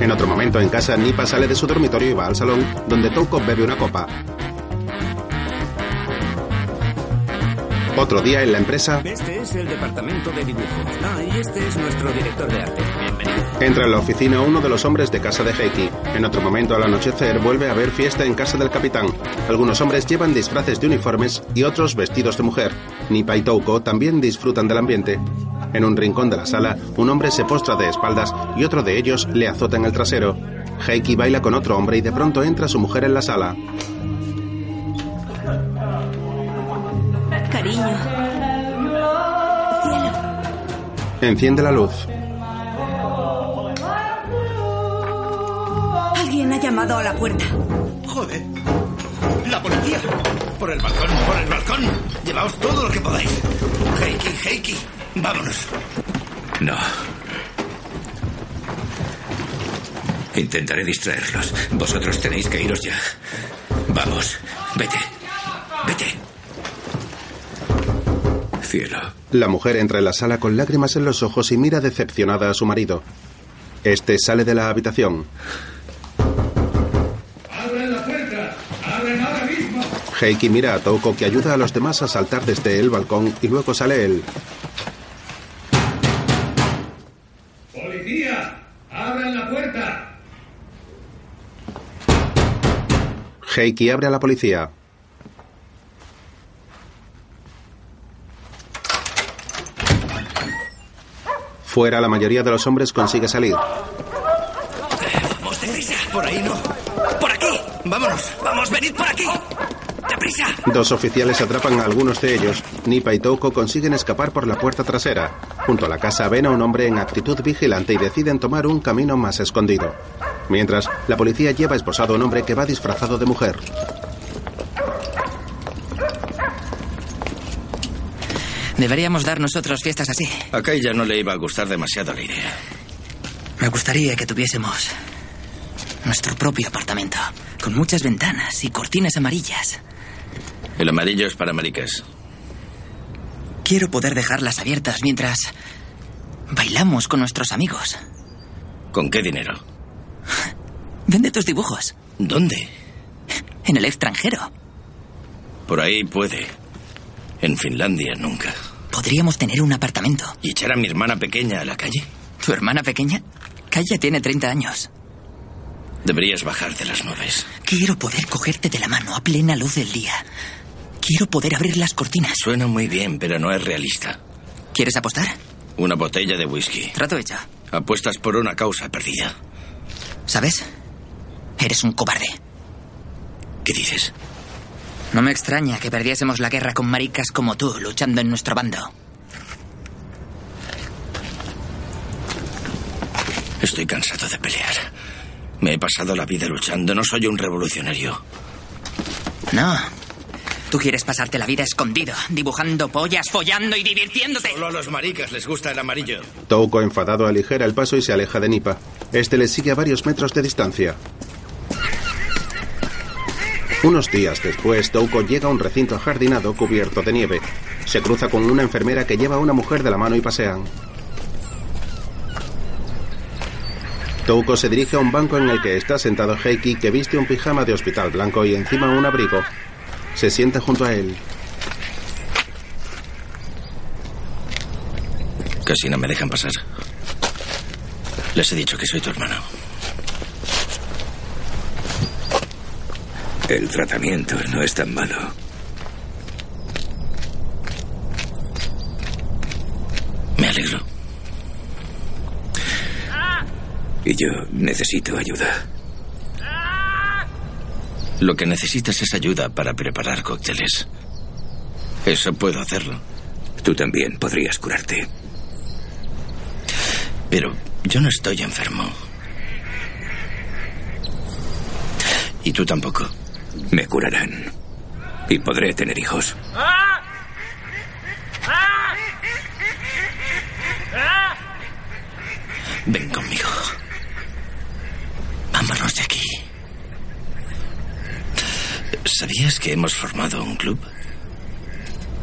En otro momento, en casa, Nipa sale de su dormitorio y va al salón, donde Touko bebe una copa. Otro día en la empresa, Este es el departamento de dibujo. Ah, y este es nuestro director de arte. Bienvenido. entra en la oficina uno de los hombres de casa de Heiki. En otro momento, al anochecer, vuelve a haber fiesta en casa del capitán. Algunos hombres llevan disfraces de uniformes y otros vestidos de mujer. Nipa y Touko también disfrutan del ambiente. En un rincón de la sala, un hombre se postra de espaldas y otro de ellos le azota en el trasero. Heiki baila con otro hombre y de pronto entra su mujer en la sala. Cariño. Enciende la luz. Alguien ha llamado a la puerta. Joder. La policía. Por el balcón, por el balcón. Llevaos todo lo que podáis. Heiki, Heiki. Vámonos. No. Intentaré distraerlos. Vosotros tenéis que iros ya. Vamos, vete. Vete. Cielo. La mujer entra en la sala con lágrimas en los ojos y mira decepcionada a su marido. Este sale de la habitación. ¡Abren la puerta! ¡Abren ahora mismo! Heiki mira a Touko que ayuda a los demás a saltar desde el balcón y luego sale él. ¡Policía! ¡Abran la puerta! Heiki abre a la policía. Fuera, la mayoría de los hombres consigue salir. Vamos, deprisa. Por ahí no. Por aquí. Vámonos. Vamos, venid por aquí. Deprisa. Dos oficiales atrapan a algunos de ellos. Nipa y Touko consiguen escapar por la puerta trasera. Junto a la casa ven a un hombre en actitud vigilante y deciden tomar un camino más escondido. Mientras, la policía lleva esposado a un hombre que va disfrazado de mujer. Deberíamos dar nosotros fiestas así. A Kai ya no le iba a gustar demasiado la idea. Me gustaría que tuviésemos nuestro propio apartamento, con muchas ventanas y cortinas amarillas. El amarillo es para maricas. Quiero poder dejarlas abiertas mientras bailamos con nuestros amigos. ¿Con qué dinero? Vende tus dibujos. ¿Dónde? En el extranjero. Por ahí puede. En Finlandia nunca. Podríamos tener un apartamento. ¿Y echar a mi hermana pequeña a la calle? ¿Tu hermana pequeña? Kaya tiene 30 años. Deberías bajar de las nubes. Quiero poder cogerte de la mano a plena luz del día. Quiero poder abrir las cortinas. Suena muy bien, pero no es realista. ¿Quieres apostar? Una botella de whisky. Trato hecho. Apuestas por una causa perdida. ¿Sabes? Eres un cobarde. ¿Qué dices? No me extraña que perdiésemos la guerra con maricas como tú luchando en nuestro bando. Estoy cansado de pelear. Me he pasado la vida luchando. No soy un revolucionario. No. Tú quieres pasarte la vida escondido, dibujando pollas, follando y divirtiéndote. Solo a los maricas les gusta el amarillo. Touko, enfadado, aligera el paso y se aleja de Nipa. Este le sigue a varios metros de distancia. Unos días después, Touko llega a un recinto ajardinado cubierto de nieve. Se cruza con una enfermera que lleva a una mujer de la mano y pasean. Touko se dirige a un banco en el que está sentado Heiki, que viste un pijama de hospital blanco y encima un abrigo. Se sienta junto a él. Casi no me dejan pasar. Les he dicho que soy tu hermano. El tratamiento no es tan malo. Me alegro. Y yo necesito ayuda. Lo que necesitas es ayuda para preparar cócteles. Eso puedo hacerlo. Tú también podrías curarte. Pero yo no estoy enfermo. Y tú tampoco. Me curarán. Y podré tener hijos. Ven conmigo. Vámonos de aquí. ¿Sabías que hemos formado un club?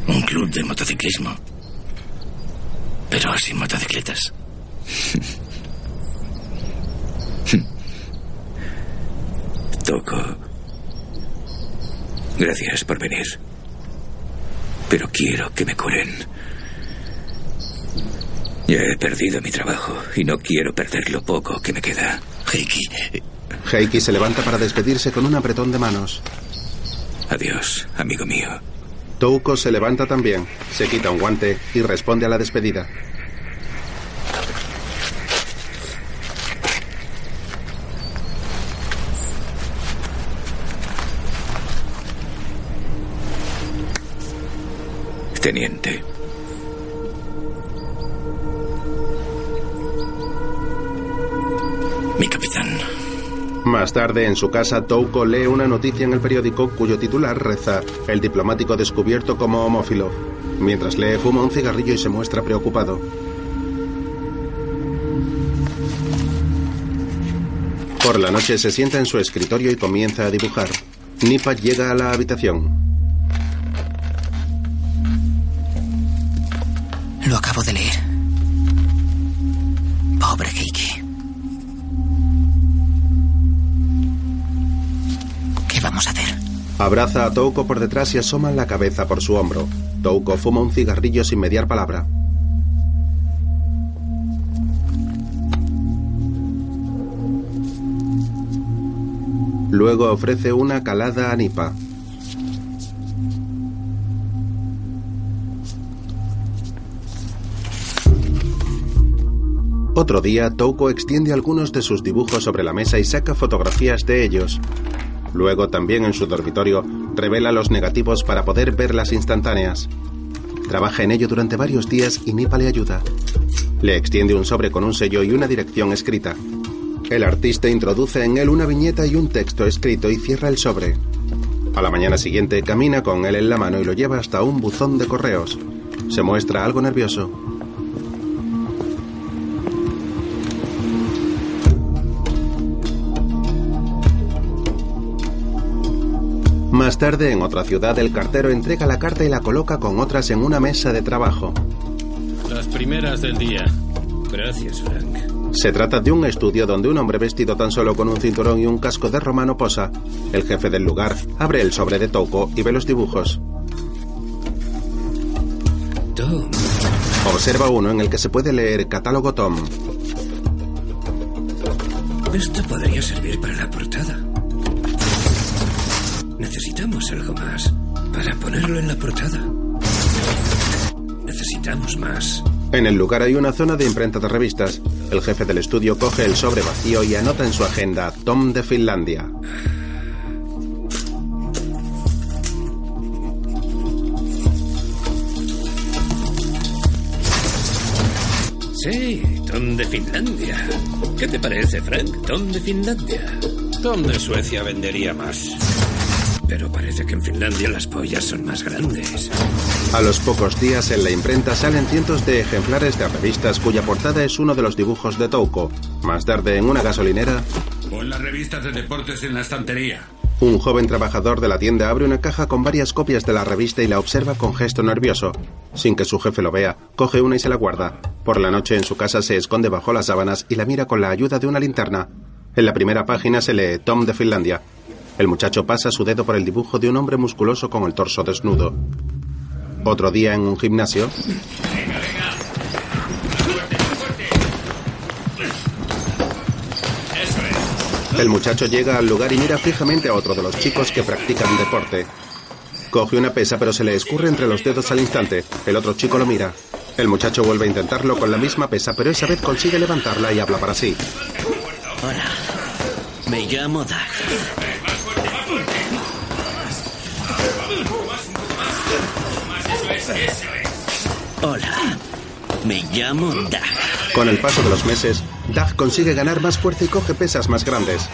Un club de motociclismo. Pero sin motocicletas. Toco. Gracias por venir. Pero quiero que me curen. Ya he perdido mi trabajo y no quiero perder lo poco que me queda. Heiki. Heiki se levanta para despedirse con un apretón de manos. Adiós, amigo mío. Touko se levanta también, se quita un guante y responde a la despedida. Teniente. Mi capitán. Más tarde, en su casa, Touko lee una noticia en el periódico cuyo titular reza El diplomático descubierto como homófilo. Mientras lee, fuma un cigarrillo y se muestra preocupado. Por la noche se sienta en su escritorio y comienza a dibujar. Nipa llega a la habitación. Lo acabo de leer. Pobre Heike. ¿Qué vamos a hacer? Abraza a Touko por detrás y asoma la cabeza por su hombro. Touko fuma un cigarrillo sin mediar palabra. Luego ofrece una calada a Nipa. Otro día, Touko extiende algunos de sus dibujos sobre la mesa y saca fotografías de ellos. Luego, también en su dormitorio, revela los negativos para poder ver las instantáneas. Trabaja en ello durante varios días y Nipa le ayuda. Le extiende un sobre con un sello y una dirección escrita. El artista introduce en él una viñeta y un texto escrito y cierra el sobre. A la mañana siguiente camina con él en la mano y lo lleva hasta un buzón de correos. Se muestra algo nervioso. Tarde, en otra ciudad, el cartero entrega la carta y la coloca con otras en una mesa de trabajo. Las primeras del día. Gracias, Frank. Se trata de un estudio donde un hombre vestido tan solo con un cinturón y un casco de romano posa. El jefe del lugar abre el sobre de Touko y ve los dibujos. Tom. Observa uno en el que se puede leer Catálogo Tom. Esto podría servir para la portada. Necesitamos algo más para ponerlo en la portada. Necesitamos más. En el lugar hay una zona de imprenta de revistas. El jefe del estudio coge el sobre vacío y anota en su agenda Tom de Finlandia. Sí, Tom de Finlandia. ¿Qué te parece, Frank? Tom de Finlandia. Tom de Suecia vendería más. Pero parece que en Finlandia las pollas son más grandes. A los pocos días en la imprenta salen cientos de ejemplares de revistas cuya portada es uno de los dibujos de Touko. Más tarde, en una gasolinera, Pon las revistas de deportes en la estantería. un joven trabajador de la tienda abre una caja con varias copias de la revista y la observa con gesto nervioso. Sin que su jefe lo vea, coge una y se la guarda. Por la noche en su casa se esconde bajo las sábanas y la mira con la ayuda de una linterna. En la primera página se lee Tom de Finlandia. El muchacho pasa su dedo por el dibujo de un hombre musculoso con el torso desnudo. Otro día en un gimnasio, el muchacho llega al lugar y mira fijamente a otro de los chicos que practican deporte. Coge una pesa pero se le escurre entre los dedos al instante. El otro chico lo mira. El muchacho vuelve a intentarlo con la misma pesa, pero esa vez consigue levantarla y habla para sí. Hola. Me llamo Doug. Hola. Me llamo Doug. Con el paso de los meses, Doug consigue ganar más fuerza y coge pesas más grandes.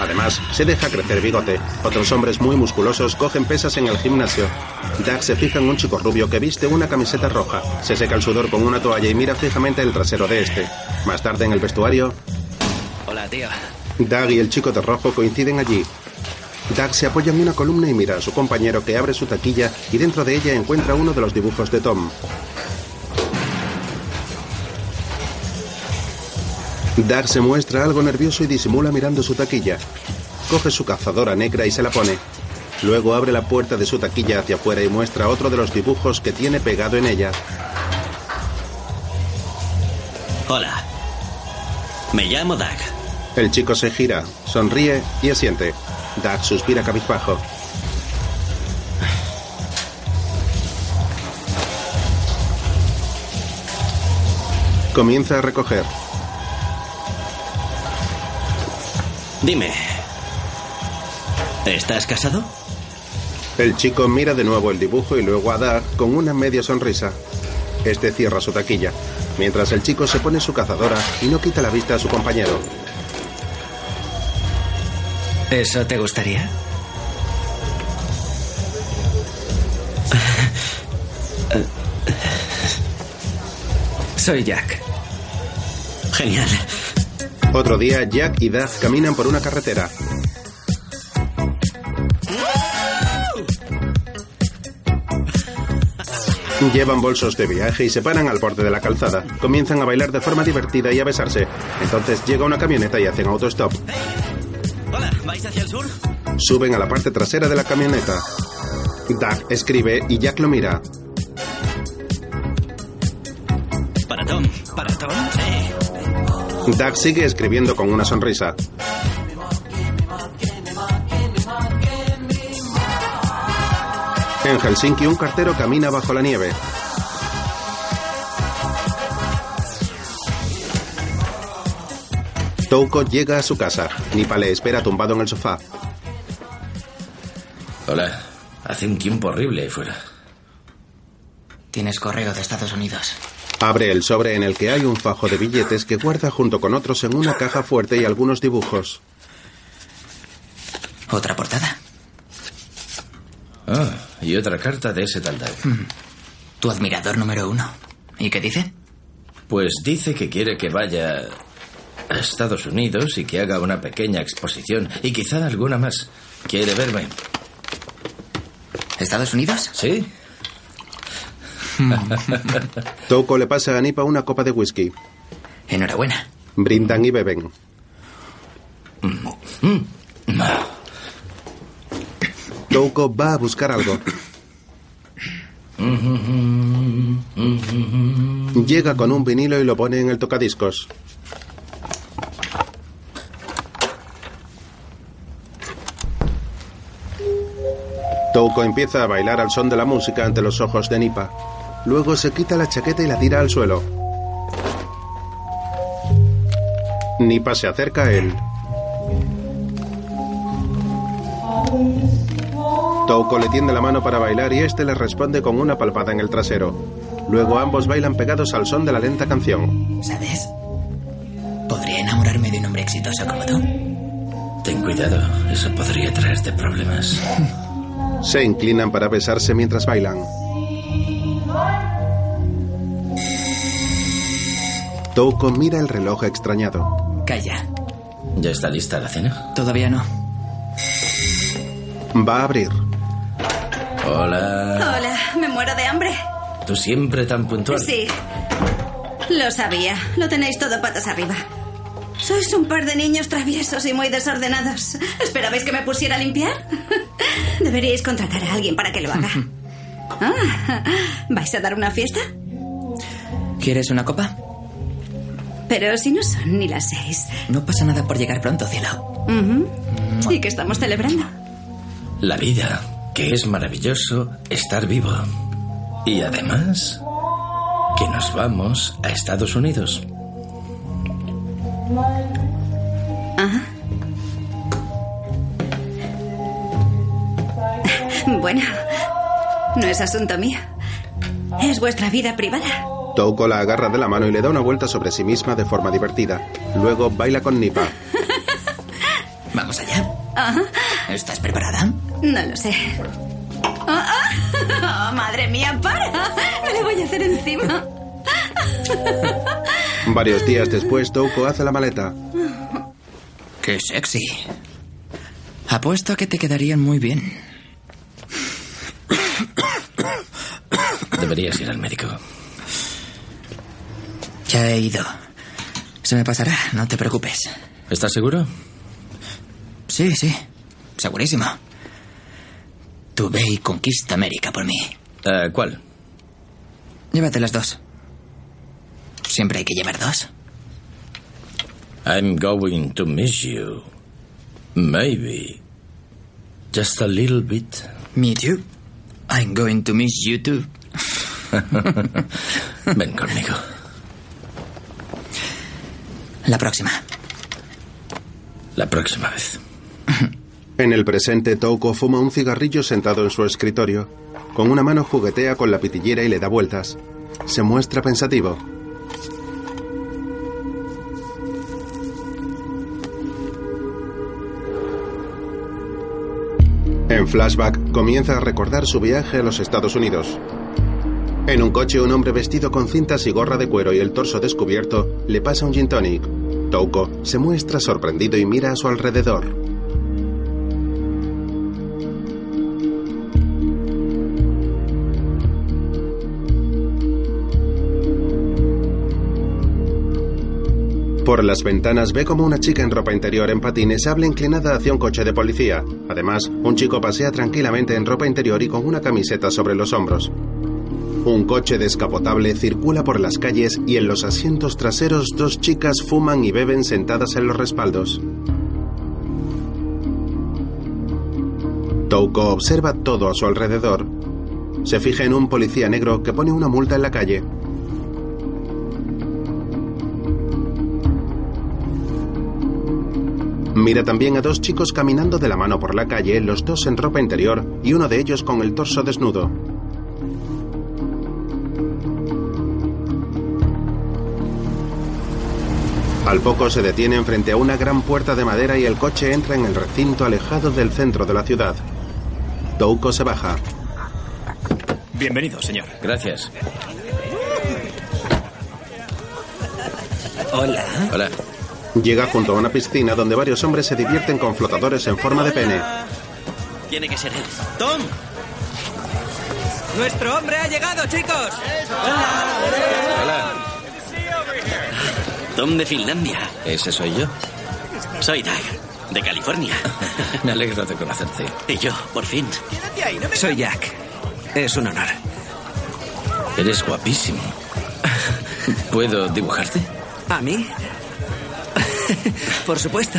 Además, se deja crecer bigote. Otros hombres muy musculosos cogen pesas en el gimnasio. Doug se fija en un chico rubio que viste una camiseta roja. Se seca el sudor con una toalla y mira fijamente el trasero de este. Más tarde en el vestuario, Hola, tío. Doug y el chico de rojo coinciden allí. Doug se apoya en una columna y mira a su compañero que abre su taquilla y dentro de ella encuentra uno de los dibujos de Tom. Doug se muestra algo nervioso y disimula mirando su taquilla. Coge su cazadora negra y se la pone. Luego abre la puerta de su taquilla hacia afuera y muestra otro de los dibujos que tiene pegado en ella. Hola. Me llamo Doug. El chico se gira, sonríe y asiente. Doug suspira cabizbajo. Comienza a recoger. Dime. ¿Estás casado? El chico mira de nuevo el dibujo y luego a Doug con una media sonrisa. Este cierra su taquilla, mientras el chico se pone su cazadora y no quita la vista a su compañero. ¿Eso te gustaría? Soy Jack. Genial. Otro día, Jack y Doug caminan por una carretera. Llevan bolsos de viaje y se paran al borde de la calzada. Comienzan a bailar de forma divertida y a besarse. Entonces llega una camioneta y hacen autostop. Hola, ¿vais hacia el sur? Suben a la parte trasera de la camioneta. Doug escribe y Jack lo mira. Para Tom. Para Tom. Doug sigue escribiendo con una sonrisa. En Helsinki, un cartero camina bajo la nieve. Touko llega a su casa. Nipa le espera tumbado en el sofá. Hola. Hace un tiempo horrible ahí fuera. Tienes correo de Estados Unidos. Abre el sobre en el que hay un fajo de billetes que guarda junto con otros en una caja fuerte y algunos dibujos. ¿Otra portada? Ah, y otra carta de ese tal Doug. Mm. Tu admirador número uno. ¿Y qué dice? Pues dice que quiere que vaya a Estados Unidos y que haga una pequeña exposición y quizá alguna más. Quiere verme. ¿Estados Unidos? Sí. Touko le pasa a Nipa una copa de whisky. Enhorabuena. Brindan y beben. Touko va a buscar algo. Llega con un vinilo y lo pone en el tocadiscos. Touko empieza a bailar al son de la música ante los ojos de Nipa. Luego se quita la chaqueta y la tira al suelo. Nipa se acerca a él. Touko le tiende la mano para bailar y este le responde con una palpada en el trasero. Luego ambos bailan pegados al son de la lenta canción. ¿Sabes? Podría enamorarme de un hombre exitoso como tú. Ten cuidado, eso podría traerte problemas. Se inclinan para besarse mientras bailan. Touko mira el reloj extrañado. Calla. ¿Ya está lista la cena? Todavía no. Va a abrir. Hola. Hola, me muero de hambre. Tú siempre tan puntual. Sí. Lo sabía. Lo tenéis todo patas arriba. Sois un par de niños traviesos y muy desordenados. ¿Esperabais que me pusiera a limpiar? Deberíais contratar a alguien para que lo haga. Ah, ¿Vais a dar una fiesta? ¿Quieres una copa? Pero si no son ni las seis. No pasa nada por llegar pronto, cielo. Ujú. ¿Y qué estamos celebrando? La vida, que es maravilloso estar vivo. Y además, que nos vamos a Estados Unidos. Ajá. Bueno, no es asunto mío. Es vuestra vida privada. Touko la agarra de la mano y le da una vuelta sobre sí misma de forma divertida. Luego baila con Nipa. Vamos allá. ¿Estás preparada? No lo sé. Ah, ah. Oh, madre mía, para. Me le voy a hacer encima. Varios días después, Touko hace la maleta. Qué sexy. Apuesto a que te quedarían muy bien. Deberías ir al médico. Ya he ido. Se me pasará, no te preocupes. ¿Estás seguro? Sí, sí. Segurísimo. Tú ve y conquista América por mí. Eh, ¿Cuál? Llévate las dos. Siempre hay que llevar dos. I'm going to miss you. Maybe. Just a little bit. Me too. I'm going to miss you too. Ven conmigo. La próxima. La próxima vez. En el presente, Touko fuma un cigarrillo sentado en su escritorio. Con una mano juguetea con la pitillera y le da vueltas. Se muestra pensativo. En flashback, comienza a recordar su viaje a los Estados Unidos. En un coche, un hombre vestido con cintas y gorra de cuero y el torso descubierto le pasa un gin tonic. Touko se muestra sorprendido y mira a su alrededor. Por las ventanas ve como una chica en ropa interior en patines habla inclinada hacia un coche de policía. Además, un chico pasea tranquilamente en ropa interior y con una camiseta sobre los hombros. Un coche descapotable circula por las calles y en los asientos traseros dos chicas fuman y beben sentadas en los respaldos. Touko observa todo a su alrededor. Se fija en un policía negro que pone una multa en la calle. Mira también a dos chicos caminando de la mano por la calle, los dos en ropa interior y uno de ellos con el torso desnudo. Al poco se detienen frente a una gran puerta de madera y el coche entra en el recinto alejado del centro de la ciudad. Touko se baja. Bienvenido, señor. Gracias. Hola. Hola. Llega junto a una piscina donde varios hombres se divierten con flotadores en forma de pene. Tiene que ser él. ¡Tom! ¡Nuestro hombre ha llegado, chicos! Hola. Tom de Finlandia. ¿Ese soy yo? Soy Doug, de California. Me alegro de conocerte. Y yo, por fin. Soy Jack. Es un honor. Eres guapísimo. ¿Puedo dibujarte? ¿A mí? por supuesto.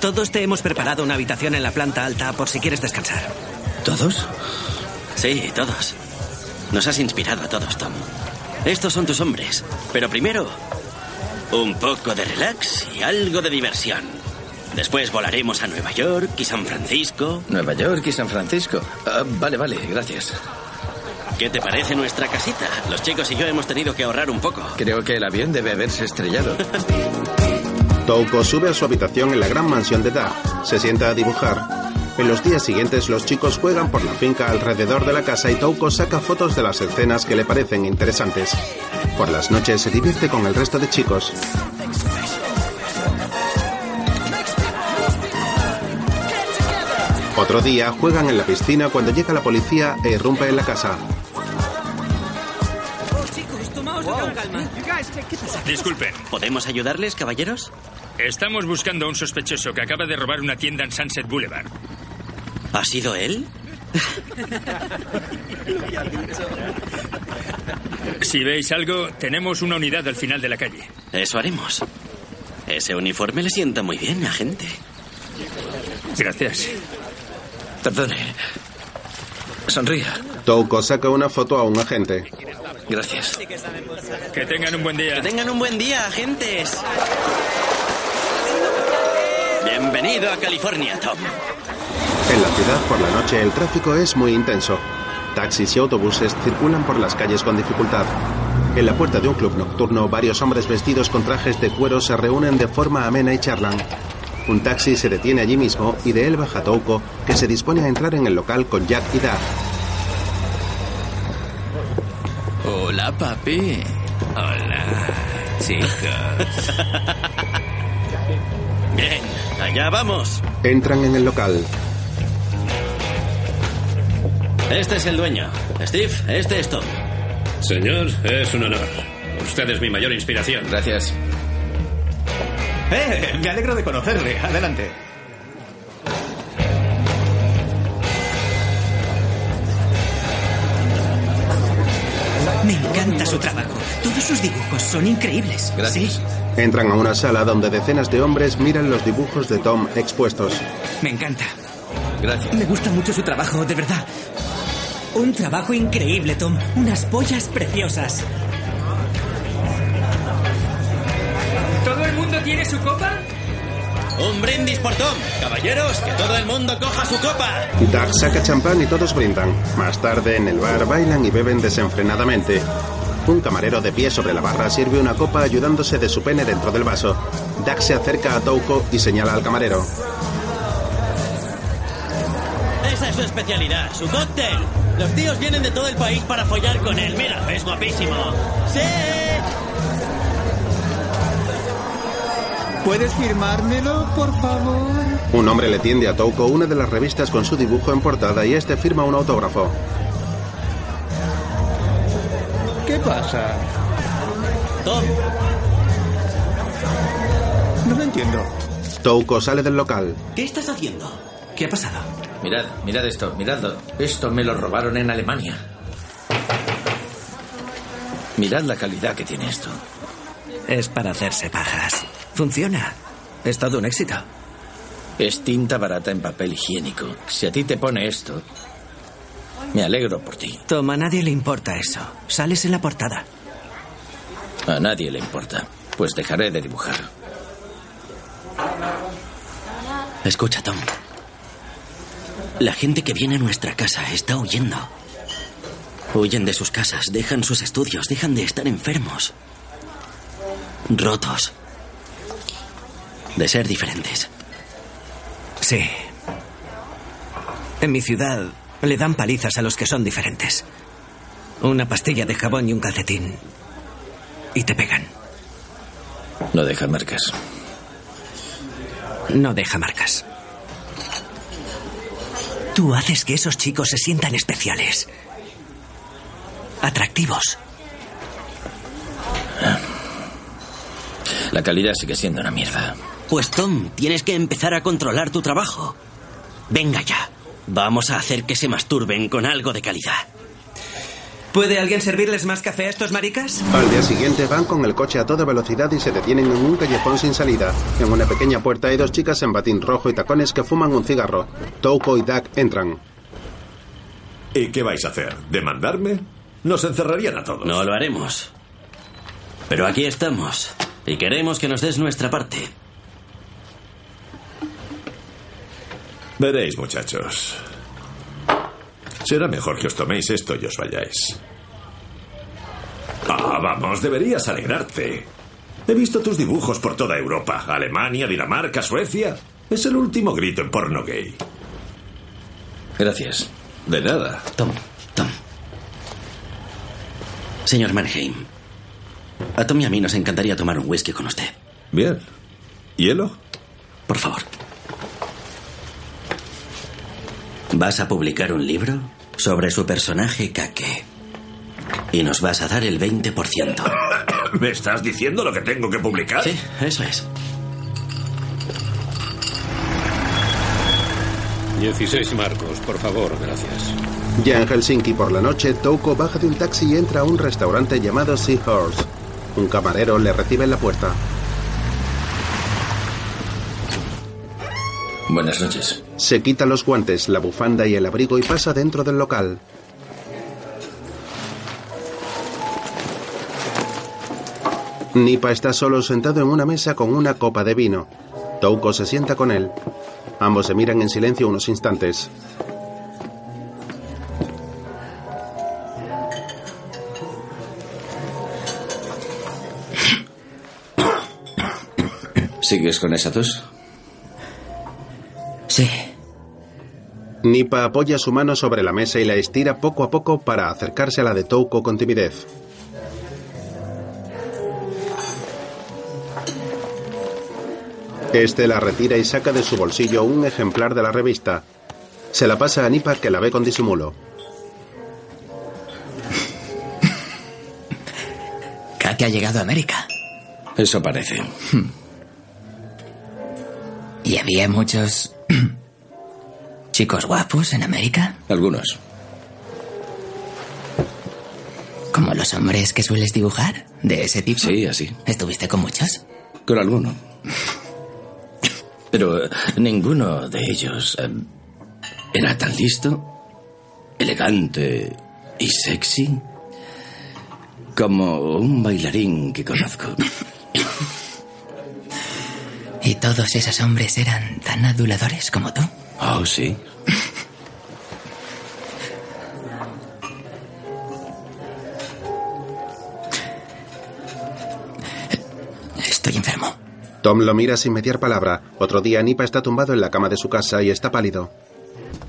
Todos te hemos preparado una habitación en la planta alta por si quieres descansar. ¿Todos? Sí, todos. Nos has inspirado a todos, Tom. Estos son tus hombres. Pero primero, un poco de relax y algo de diversión. Después volaremos a Nueva York y San Francisco. Nueva York y San Francisco. Ah, vale, vale, gracias. ¿Qué te parece nuestra casita? Los chicos y yo hemos tenido que ahorrar un poco. Creo que el avión debe haberse estrellado. Touko sube a su habitación en la gran mansión de Doug. Se sienta a dibujar. En los días siguientes, los chicos juegan por la finca alrededor de la casa y Touko saca fotos de las escenas que le parecen interesantes. Por las noches se divierte con el resto de chicos. Otro día juegan en la piscina cuando llega la policía e irrumpe en la casa. Disculpen. ¿Podemos ayudarles, caballeros? Estamos buscando a un sospechoso que acaba de robar una tienda en Sunset Boulevard. ¿Ha sido él? Si veis algo, tenemos una unidad al final de la calle. Eso haremos. Ese uniforme le sienta muy bien, agente. Gracias. Perdone. Sonría. Touko saca una foto a un agente. Gracias. Que tengan un buen día. Que tengan un buen día, agentes. Bienvenido a California, Tom. En la ciudad por la noche el tráfico es muy intenso. Taxis y autobuses circulan por las calles con dificultad. En la puerta de un club nocturno, varios hombres vestidos con trajes de cuero se reúnen de forma amena y charlan. Un taxi se detiene allí mismo y de él baja Touko, que se dispone a entrar en el local con Jack y Doug. Hola, papi. Hola, chicos. Bien, allá vamos. Entran en el local. Este es el dueño. Steve, este es Tom. Señor, es un honor. Usted es mi mayor inspiración. Gracias. Eh, me alegro de conocerle. Adelante. Me encanta su trabajo. Todos sus dibujos son increíbles. Gracias. Entran a una sala donde decenas de hombres miran los dibujos de Tom expuestos. Me encanta. Gracias. Me gusta mucho su trabajo, de verdad. Un trabajo increíble, Tom. Unas pollas preciosas. ¿Todo el mundo tiene su copa? Un brindis por Tom. Caballeros, que todo el mundo coja su copa. Doug saca champán y todos brindan. Más tarde, en el bar, bailan y beben desenfrenadamente. Un camarero de pie sobre la barra sirve una copa ayudándose de su pene dentro del vaso. Doug se acerca a Touko y señala al camarero. Esa es su especialidad, su cóctel. Los tíos vienen de todo el país para follar con él. Mira, es guapísimo. ¡Sí! ¿Puedes firmármelo, por favor? Un hombre le tiende a Touko una de las revistas con su dibujo en portada y este firma un autógrafo. ¿Qué pasa? Tom. No lo entiendo. Touko sale del local. ¿Qué estás haciendo? ¿Qué ha pasado? Mirad, mirad esto, miradlo. Esto me lo robaron en Alemania. Mirad la calidad que tiene esto. Es para hacerse pajas. Funciona. Es todo un éxito. Es tinta barata en papel higiénico. Si a ti te pone esto, me alegro por ti. Tom, a nadie le importa eso. Sales en la portada. A nadie le importa. Pues dejaré de dibujar. Escucha, Tom. La gente que viene a nuestra casa está huyendo. Huyen de sus casas, dejan sus estudios, dejan de estar enfermos. Rotos. De ser diferentes. Sí. En mi ciudad le dan palizas a los que son diferentes. Una pastilla de jabón y un calcetín. Y te pegan. No deja marcas. No deja marcas. Tú haces que esos chicos se sientan especiales. Atractivos. La calidad sigue siendo una mierda. Pues Tom, tienes que empezar a controlar tu trabajo. Venga ya. Vamos a hacer que se masturben con algo de calidad. ¿Puede alguien servirles más café a estos maricas? Al día siguiente van con el coche a toda velocidad y se detienen en un callejón sin salida. En una pequeña puerta hay dos chicas en batín rojo y tacones que fuman un cigarro. Touko y Doug entran. ¿Y qué vais a hacer? ¿Demandarme? Nos encerrarían a todos. No lo haremos. Pero aquí estamos. Y queremos que nos des nuestra parte. Veréis, muchachos. Será mejor que os toméis esto y os vayáis. Ah, vamos, deberías alegrarte. He visto tus dibujos por toda Europa. Alemania, Dinamarca, Suecia. Es el último grito en porno gay. Gracias. De nada. Tom, Tom. Señor Mannheim, a Tom y a mí nos encantaría tomar un whisky con usted. Bien. ¿Hielo? Por favor. Vas a publicar un libro sobre su personaje Kake. Y nos vas a dar el 20%. ¿Me estás diciendo lo que tengo que publicar? Sí, eso es. 16 marcos, por favor, gracias. Ya en Helsinki por la noche, Touko baja de un taxi y entra a un restaurante llamado Seahorse. Un camarero le recibe en la puerta. Buenas noches. Se quita los guantes, la bufanda y el abrigo y pasa dentro del local. Nipa está solo sentado en una mesa con una copa de vino. Touko se sienta con él. Ambos se miran en silencio unos instantes. ¿Sigues con esa tos? Sí. Nipa apoya su mano sobre la mesa y la estira poco a poco para acercarse a la de Touko con timidez. Este la retira y saca de su bolsillo un ejemplar de la revista. Se la pasa a Nipa que la ve con disimulo. Kake ha llegado a América. Eso parece. ¿Y había muchos chicos guapos en América? Algunos. ¿Como los hombres que sueles dibujar? ¿De ese tipo? Sí, así. ¿Estuviste con muchos? Con alguno. Pero eh, ninguno de ellos eh, era tan listo, elegante y sexy como un bailarín que conozco. ¿Y todos esos hombres eran tan aduladores como tú? Oh, sí. Estoy enfermo. Tom lo mira sin mediar palabra. Otro día Nipa está tumbado en la cama de su casa y está pálido.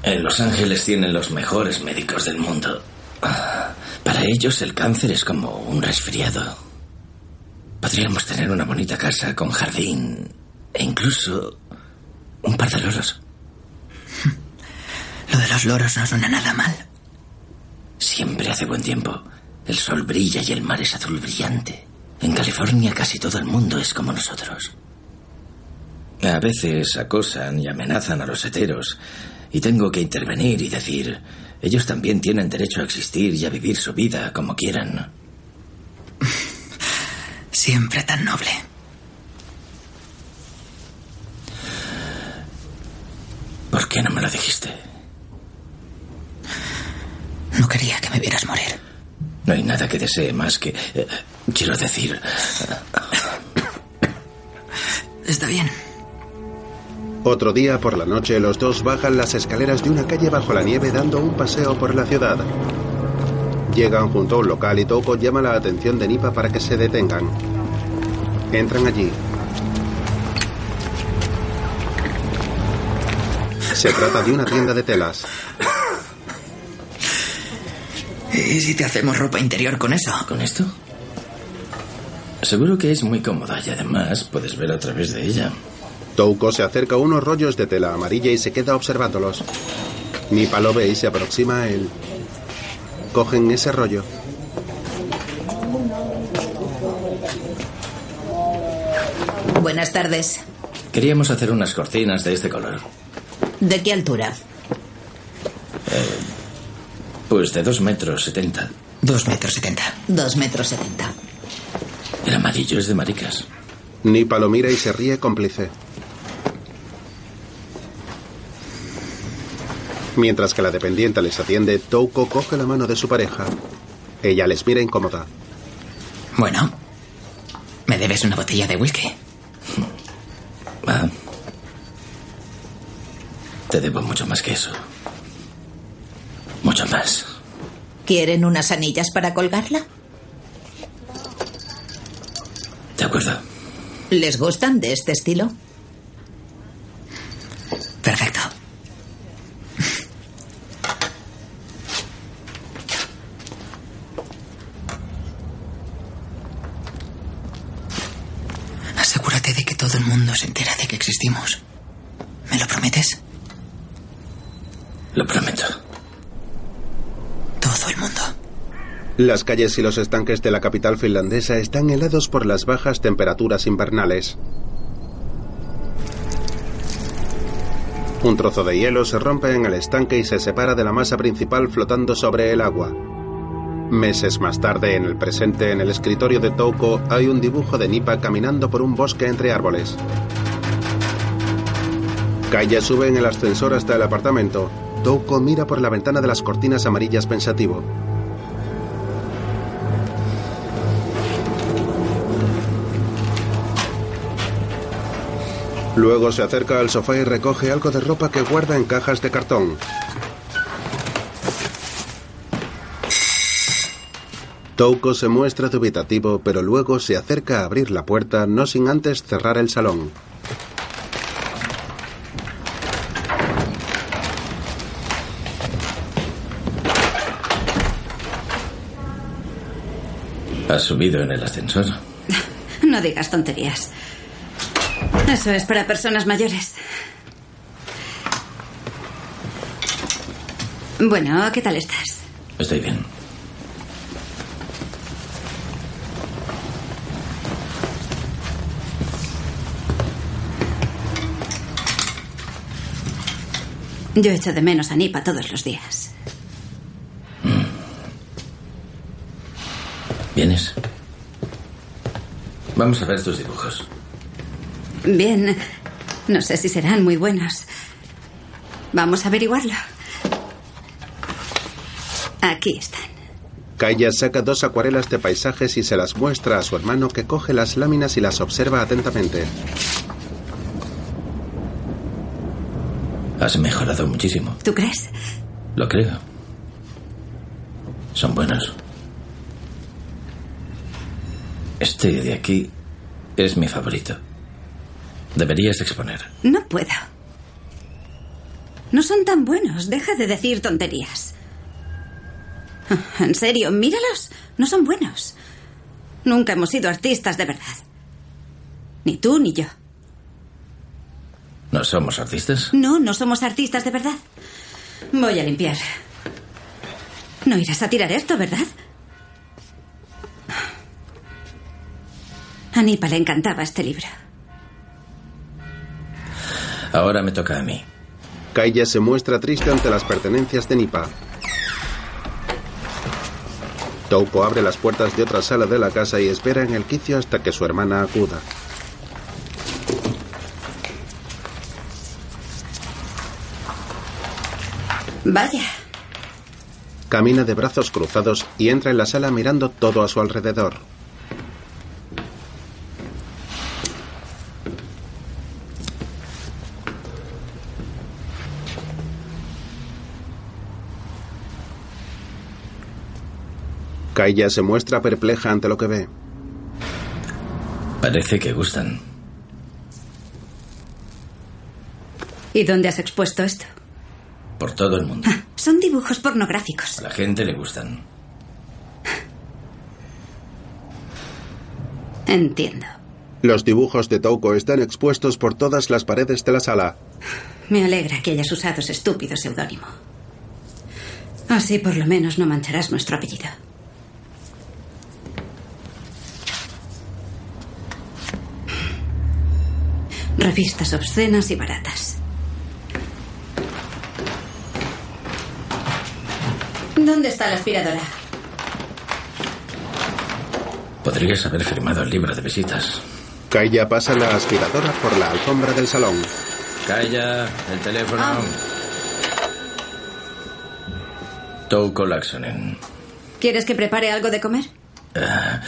En Los Ángeles tienen los mejores médicos del mundo. Ah, Para ellos el cáncer es como un resfriado. Podríamos tener una bonita casa con jardín e incluso un par de loros. Lo de los loros no suena nada mal. Siempre hace buen tiempo. El sol brilla y el mar es azul brillante. En California casi todo el mundo es como nosotros. A veces acosan y amenazan a los heteros y tengo que intervenir y decir, ellos también tienen derecho a existir y a vivir su vida como quieran. Siempre tan noble. ¿Por qué no me lo dijiste? No quería que me vieras morir. No hay nada que desee más que... eh, quiero decir... Está bien. Otro día por la noche los dos bajan las escaleras de una calle bajo la nieve dando un paseo por la ciudad. Llegan junto a un local y Toko llama la atención de Nipa para que se detengan. Entran allí. Se trata de una tienda de telas. ¿Y si te hacemos ropa interior con eso? ¿Con esto? Seguro que es muy cómoda y además puedes ver a través de ella. Touko se acerca a unos rollos de tela amarilla y se queda observándolos. Nipa lo ve y se aproxima a él. Cogen ese rollo. Buenas tardes. Queríamos hacer unas cortinas de este color. ¿De qué altura? Pues de dos metros setenta. Dos metros setenta. Dos metros setenta. El amarillo es de maricas. Nipa lo mira y se ríe cómplice. Mientras que la dependiente les atiende, Touko coge la mano de su pareja. Ella les mira incómoda. Bueno, me debes una botella de whisky. Ah. Te debo mucho más que eso. Mucho más. ¿Quieren unas anillas para colgarla? De acuerdo. ¿Les gustan de este estilo? Perfecto. Asegúrate de que todo el mundo se entera de que existimos. ¿Me lo prometes? Lo prometo. Todo el mundo. Las calles y los estanques de la capital finlandesa están helados por las bajas temperaturas invernales. Un trozo de hielo se rompe en el estanque y se separa de la masa principal flotando sobre el agua. Meses más tarde, en el presente, en el escritorio de Touko, hay un dibujo de Nipa caminando por un bosque entre árboles. Kaya sube en el ascensor hasta el apartamento. Touko mira por la ventana de las cortinas amarillas pensativo. Luego se acerca al sofá y recoge algo de ropa que guarda en cajas de cartón. Touko se muestra dubitativo, pero luego se acerca a abrir la puerta, no sin antes cerrar el salón. ¿Has subido en el ascensor? No digas tonterías. Eso es para personas mayores. Bueno, ¿qué tal estás? Estoy bien. Yo echo de menos a Nipa todos los días. ¿Vienes? Vamos a ver tus dibujos. Bien, no sé si serán muy buenos. Vamos a averiguarlo. Aquí están. Kaya saca dos acuarelas de paisajes y se las muestra a su hermano que coge las láminas y las observa atentamente. Has mejorado muchísimo. ¿Tú crees? Lo creo. Son buenos. Este de aquí es mi favorito. Deberías exponer. No puedo. No son tan buenos. Deja de decir tonterías. En serio, míralos. No son buenos. Nunca hemos sido artistas de verdad. Ni tú ni yo. ¿No somos artistas? No, no somos artistas de verdad. Voy a limpiar. No irás a tirar esto, ¿verdad? A Nipa le encantaba este libro. Ahora me toca a mí. Kaya se muestra triste ante las pertenencias de Nipa. Touko abre las puertas de otra sala de la casa y espera en el quicio hasta que su hermana acuda. Vaya. Camina de brazos cruzados y entra en la sala mirando todo a su alrededor. Kaya se muestra perpleja ante lo que ve. Parece que gustan. ¿Y dónde has expuesto esto? Por todo el mundo. Son dibujos pornográficos. A la gente le gustan. Entiendo. Los dibujos de Touko están expuestos por todas las paredes de la sala. Me alegra que hayas usado ese estúpido seudónimo. Así por lo menos no mancharás nuestro apellido. Revistas obscenas y baratas. ¿Dónde está la aspiradora? Podrías haber firmado el libro de visitas. Kaya pasa la aspiradora por la alfombra del salón. Calla, el teléfono. Ah. Touko Laxonen. ¿Quieres que prepare algo de comer? Ah,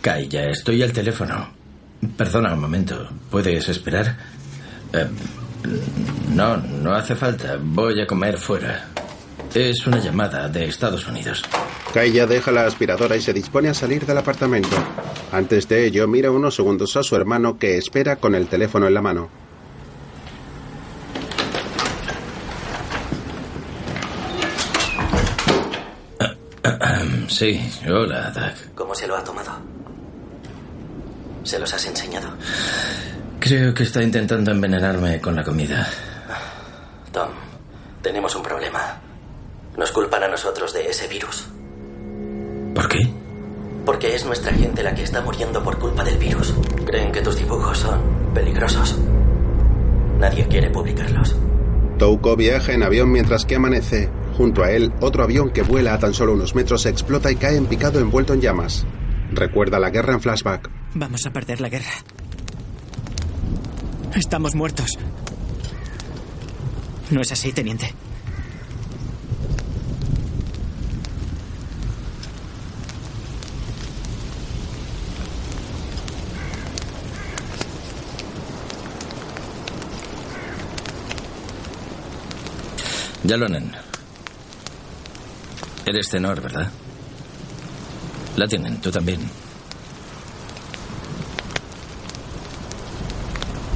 Calla, estoy al teléfono. Perdona un momento. ¿Puedes esperar? Eh, no, no hace falta. Voy a comer fuera. Es una llamada de Estados Unidos. Kaya deja la aspiradora y se dispone a salir del apartamento. Antes de ello, mira unos segundos a su hermano que espera con el teléfono en la mano. Sí, hola, Doug. ¿Cómo se lo ha tomado? ¿Se los has enseñado? Creo que está intentando envenenarme con la comida. Tom, tenemos un problema. Nos culpan a nosotros de ese virus. ¿Por qué? Porque es nuestra gente la que está muriendo por culpa del virus. Creen que tus dibujos son peligrosos. Nadie quiere publicarlos. Touko viaja en avión mientras que amanece. Junto a él, otro avión que vuela a tan solo unos metros explota y cae en picado envuelto en llamas. Recuerda la guerra en flashback. Vamos a perder la guerra. Estamos muertos. No es así, teniente. Yalonen. Eres tenor, ¿verdad? La tienen, tú también.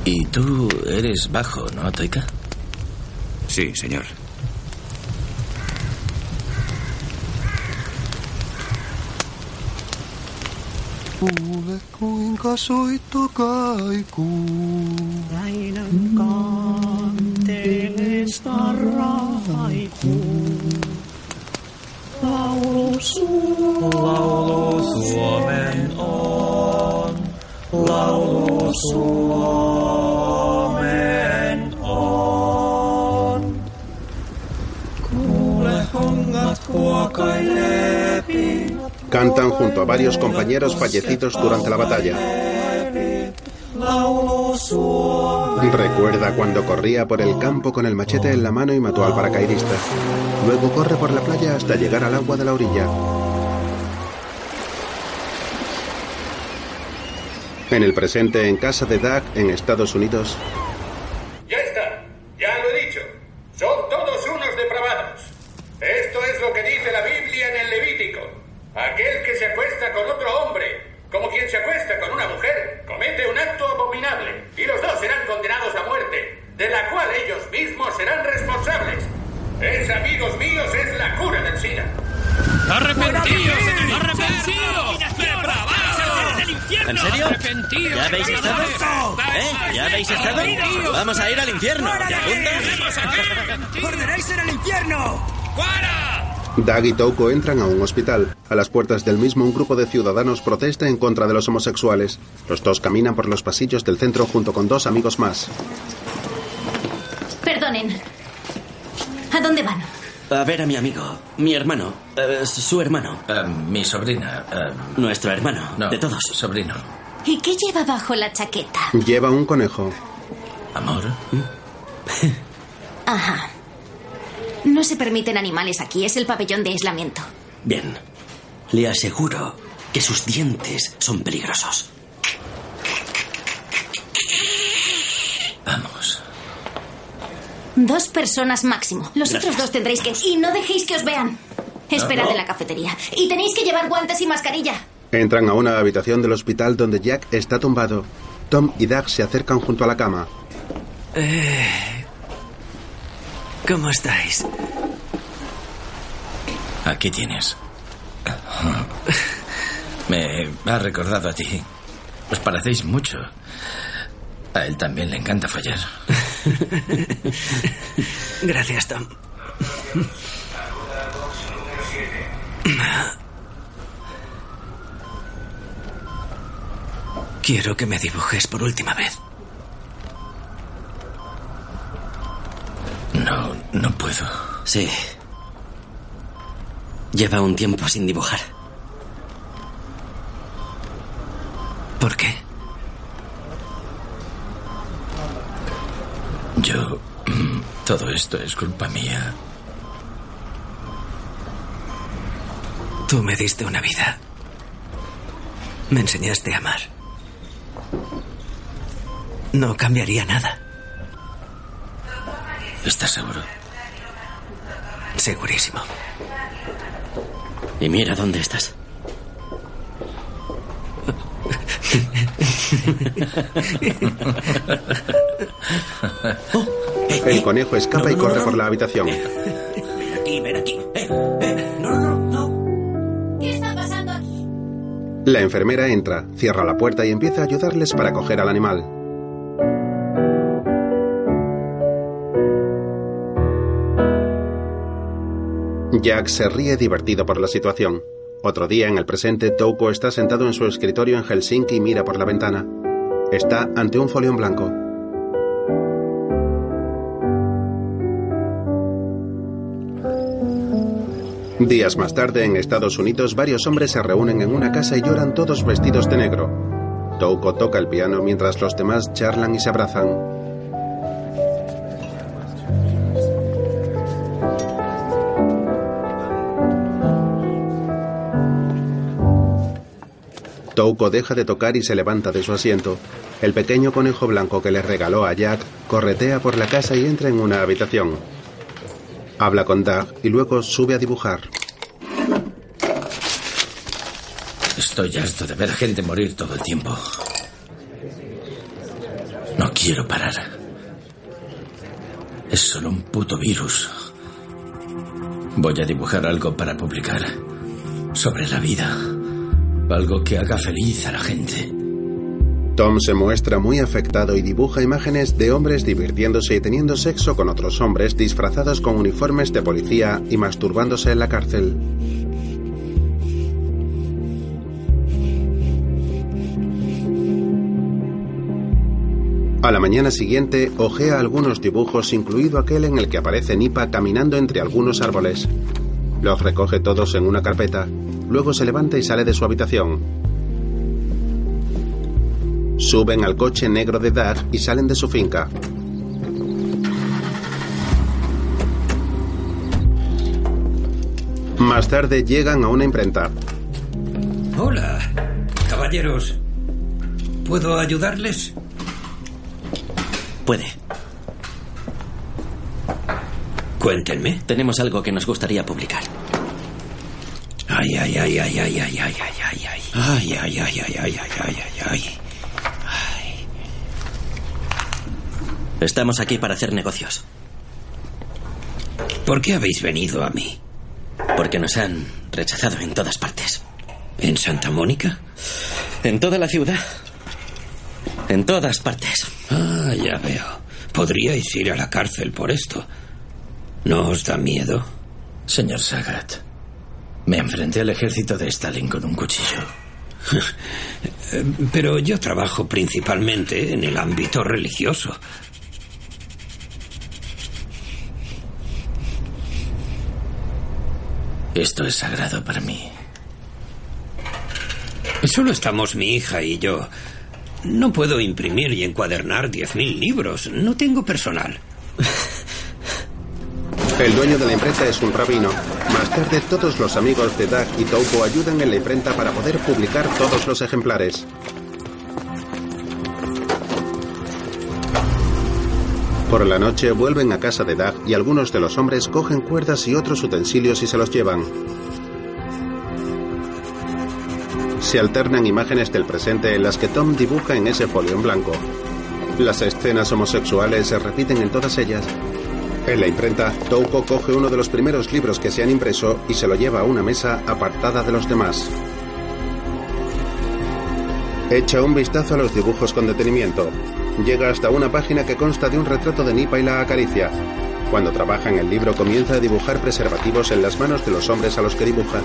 Y tú eres bajo, ¿no, Toika? Sí, señor. Kuule kuinka soitto kaikuu. Väinön kanteleesta raikuu. Laulu Suomen on. Laulu Cantan junto a varios compañeros fallecidos durante la batalla. Recuerda cuando corría por el campo con el machete en la mano y mató al paracaidista. Luego corre por la playa hasta llegar al agua de la orilla. En el presente, en casa de Doug, en Estados Unidos. Ya está, ya lo he dicho. Son todos unos depravados. Esto es lo que dice la Biblia en el Levítico. Aquel que se acuesta con otro hombre, como quien se acuesta con una mujer, comete un acto abominable y los dos serán condenados a muerte, de la cual ellos mismos serán responsables. Es, amigos míos, es la cura del SIDA. ¡Arrepentidos! ¿En serio? ¿Ya habéis estado? ¿Eh? ¿Ya habéis estado? Vamos a ir al infierno. ¿Te apuntas? ¡Ordenáis en el infierno! Doug y Touko entran a un hospital. A las puertas del mismo, un grupo de ciudadanos protesta en contra de los homosexuales. Los dos caminan por los pasillos del centro junto con dos amigos más. Perdonen. ¿A dónde van? A ver a mi amigo, mi hermano, eh, su hermano. mi sobrina. Nuestro hermano, no, de todos. Sobrino. ¿Y qué lleva bajo la chaqueta? Lleva un conejo. Amor. Ajá. No se permiten animales aquí, es el pabellón de aislamiento. Bien. Le aseguro que sus dientes son peligrosos. Vamos. Dos personas máximo. Los Gracias. otros dos tendréis que... Y no dejéis que os vean. Esperad No. en la cafetería. Y tenéis que llevar guantes y mascarilla. Entran a una habitación del hospital donde Jack está tumbado. Tom y Doug se acercan junto a la cama. Eh, ¿Cómo estáis? Aquí tienes. Me ha recordado a ti. Os parecéis mucho. A él también le encanta fallar. Gracias, Tom. Quiero que me dibujes por última vez. No, no puedo. Sí. Lleva un tiempo sin dibujar. ¿Por qué? Yo... mm, Todo esto es culpa mía. Tú me diste una vida. Me enseñaste a amar. No cambiaría nada. ¿Estás seguro? Segurísimo. Y mira dónde estás. El conejo escapa y corre por la habitación. Ven aquí, ven aquí. Eh, ¿Qué está pasando aquí? La enfermera entra, cierra la puerta y empieza a ayudarles para coger al animal. Jack se ríe divertido por la situación. Otro día en el presente, Touko está sentado en su escritorio en Helsinki y mira por la ventana. Está ante un folio en blanco. Días más tarde, en Estados Unidos, varios hombres se reúnen en una casa y lloran todos vestidos de negro. Touko toca el piano mientras los demás charlan y se abrazan. Touko deja de tocar y se levanta de su asiento. El pequeño conejo blanco que le regaló a Jack corretea por la casa y entra en una habitación. Habla con Doug y luego sube a dibujar. Estoy harto de ver gente morir todo el tiempo. No quiero parar. Es solo un puto virus. Voy a dibujar algo para publicar. Sobre la vida. Algo que haga feliz a la gente. Tom se muestra muy afectado y dibuja imágenes de hombres divirtiéndose y teniendo sexo con otros hombres disfrazados con uniformes de policía y masturbándose en la cárcel. A la mañana siguiente, ojea algunos dibujos, incluido aquel en el que aparece Nipa caminando entre algunos árboles. Los recoge todos en una carpeta. Luego se levanta y sale de su habitación. Suben al coche negro de Doug y salen de su finca. Más tarde llegan a una imprenta. Hola, caballeros. ¿Puedo ayudarles? Puede. Cuéntenme. Tenemos algo que nos gustaría publicar. Ay, ay, ay, ay, ay, ay, ay, ay, ay, ay. Ay, ay, ay, ay, ay, ay. Estamos aquí para hacer negocios. ¿Por qué habéis venido a mí? Porque nos han rechazado en todas partes. ¿En Santa Mónica? En toda la ciudad. En todas partes. Ah, ya veo. Podríais ir a la cárcel por esto. ¿No os da miedo? Señor Sagat, me enfrenté al ejército de Stalin con un cuchillo. Pero yo trabajo principalmente en el ámbito religioso. Esto es sagrado para mí. Solo estamos mi hija y yo. No puedo imprimir y encuadernar 10.000 libros. No tengo personal. El dueño de la imprenta es un rabino. Más tarde, todos los amigos de Doug y Touko ayudan en la imprenta para poder publicar todos los ejemplares. Por la noche vuelven a casa de Doug y algunos de los hombres cogen cuerdas y otros utensilios y se los llevan. Se alternan imágenes del presente en las que Tom dibuja en ese folio en blanco. Las escenas homosexuales se repiten en todas ellas. En la imprenta, Touko coge uno de los primeros libros que se han impreso y se lo lleva a una mesa apartada de los demás. Echa un vistazo a los dibujos con detenimiento. Llega hasta una página que consta de un retrato de Nipa y la acaricia. Cuando trabaja en el libro comienza a dibujar preservativos en las manos de los hombres a los que dibuja.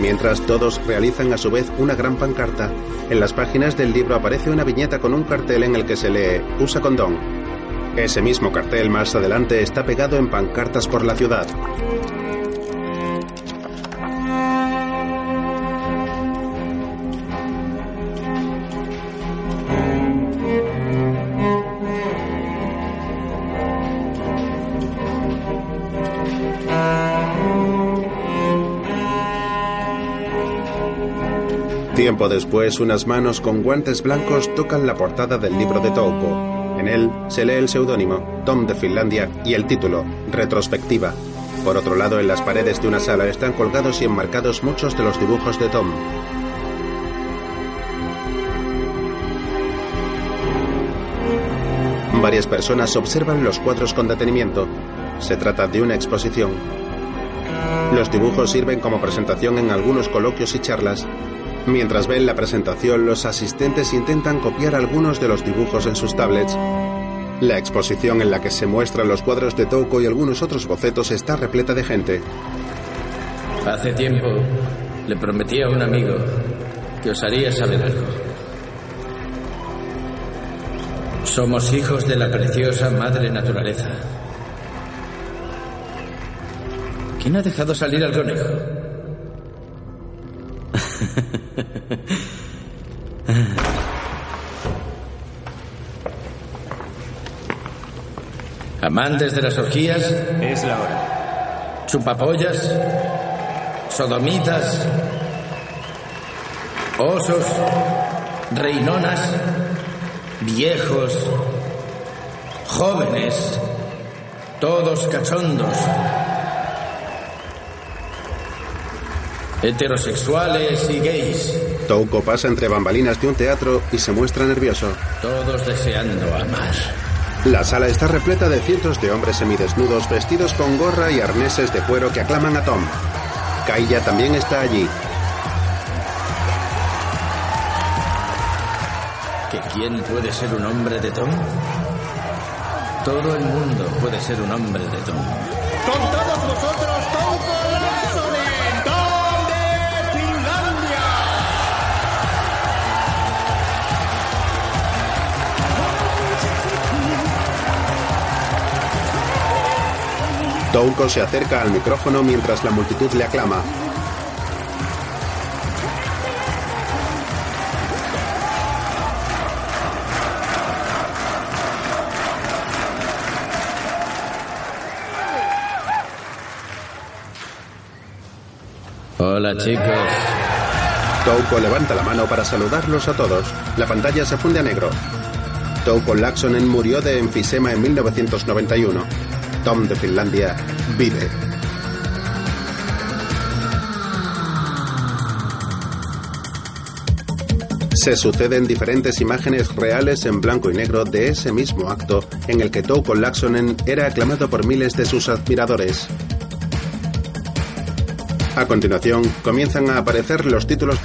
Mientras todos realizan a su vez una gran pancarta, en las páginas del libro aparece una viñeta con un cartel en el que se lee Usa condón. Ese mismo cartel más adelante está pegado en pancartas por la ciudad. Tiempo después, unas manos con guantes blancos tocan la portada del libro de Touko. En él se lee el seudónimo, Tom de Finlandia, y el título, Retrospectiva. Por otro lado, en las paredes de una sala están colgados y enmarcados muchos de los dibujos de Tom. Varias personas observan los cuadros con detenimiento. Se trata de una exposición. Los dibujos sirven como presentación en algunos coloquios y charlas. Mientras ven la presentación, los asistentes intentan copiar algunos de los dibujos en sus tablets. La exposición en la que se muestran los cuadros de Touko y algunos otros bocetos está repleta de gente. Hace tiempo le prometí a un amigo que os haría saber algo. Somos hijos de la preciosa madre naturaleza. ¿Quién ha dejado salir al conejo? Amantes de las orgías. Es la hora. Chupapollas. Sodomitas. Osos. Reinonas. Viejos. Jóvenes. Todos cachondos. Heterosexuales y gays. Touko pasa entre bambalinas de un teatro y se muestra nervioso. Todos deseando amar. La sala está repleta de cientos de hombres semidesnudos vestidos con gorra y arneses de cuero que aclaman a Tom. Kaya también está allí. ¿Que quién puede ser un hombre de Tom? Todo el mundo puede ser un hombre de Tom. Con todos Touko se acerca al micrófono mientras la multitud le aclama. Hola chicos. Touko levanta la mano para saludarlos a todos. La pantalla se funde a negro. Touko Laxonen murió de enfisema en 1991. Tom de Finlandia vive. Se suceden diferentes imágenes reales en blanco y negro de ese mismo acto en el que Touko Laxonen era aclamado por miles de sus admiradores. A continuación, comienzan a aparecer los títulos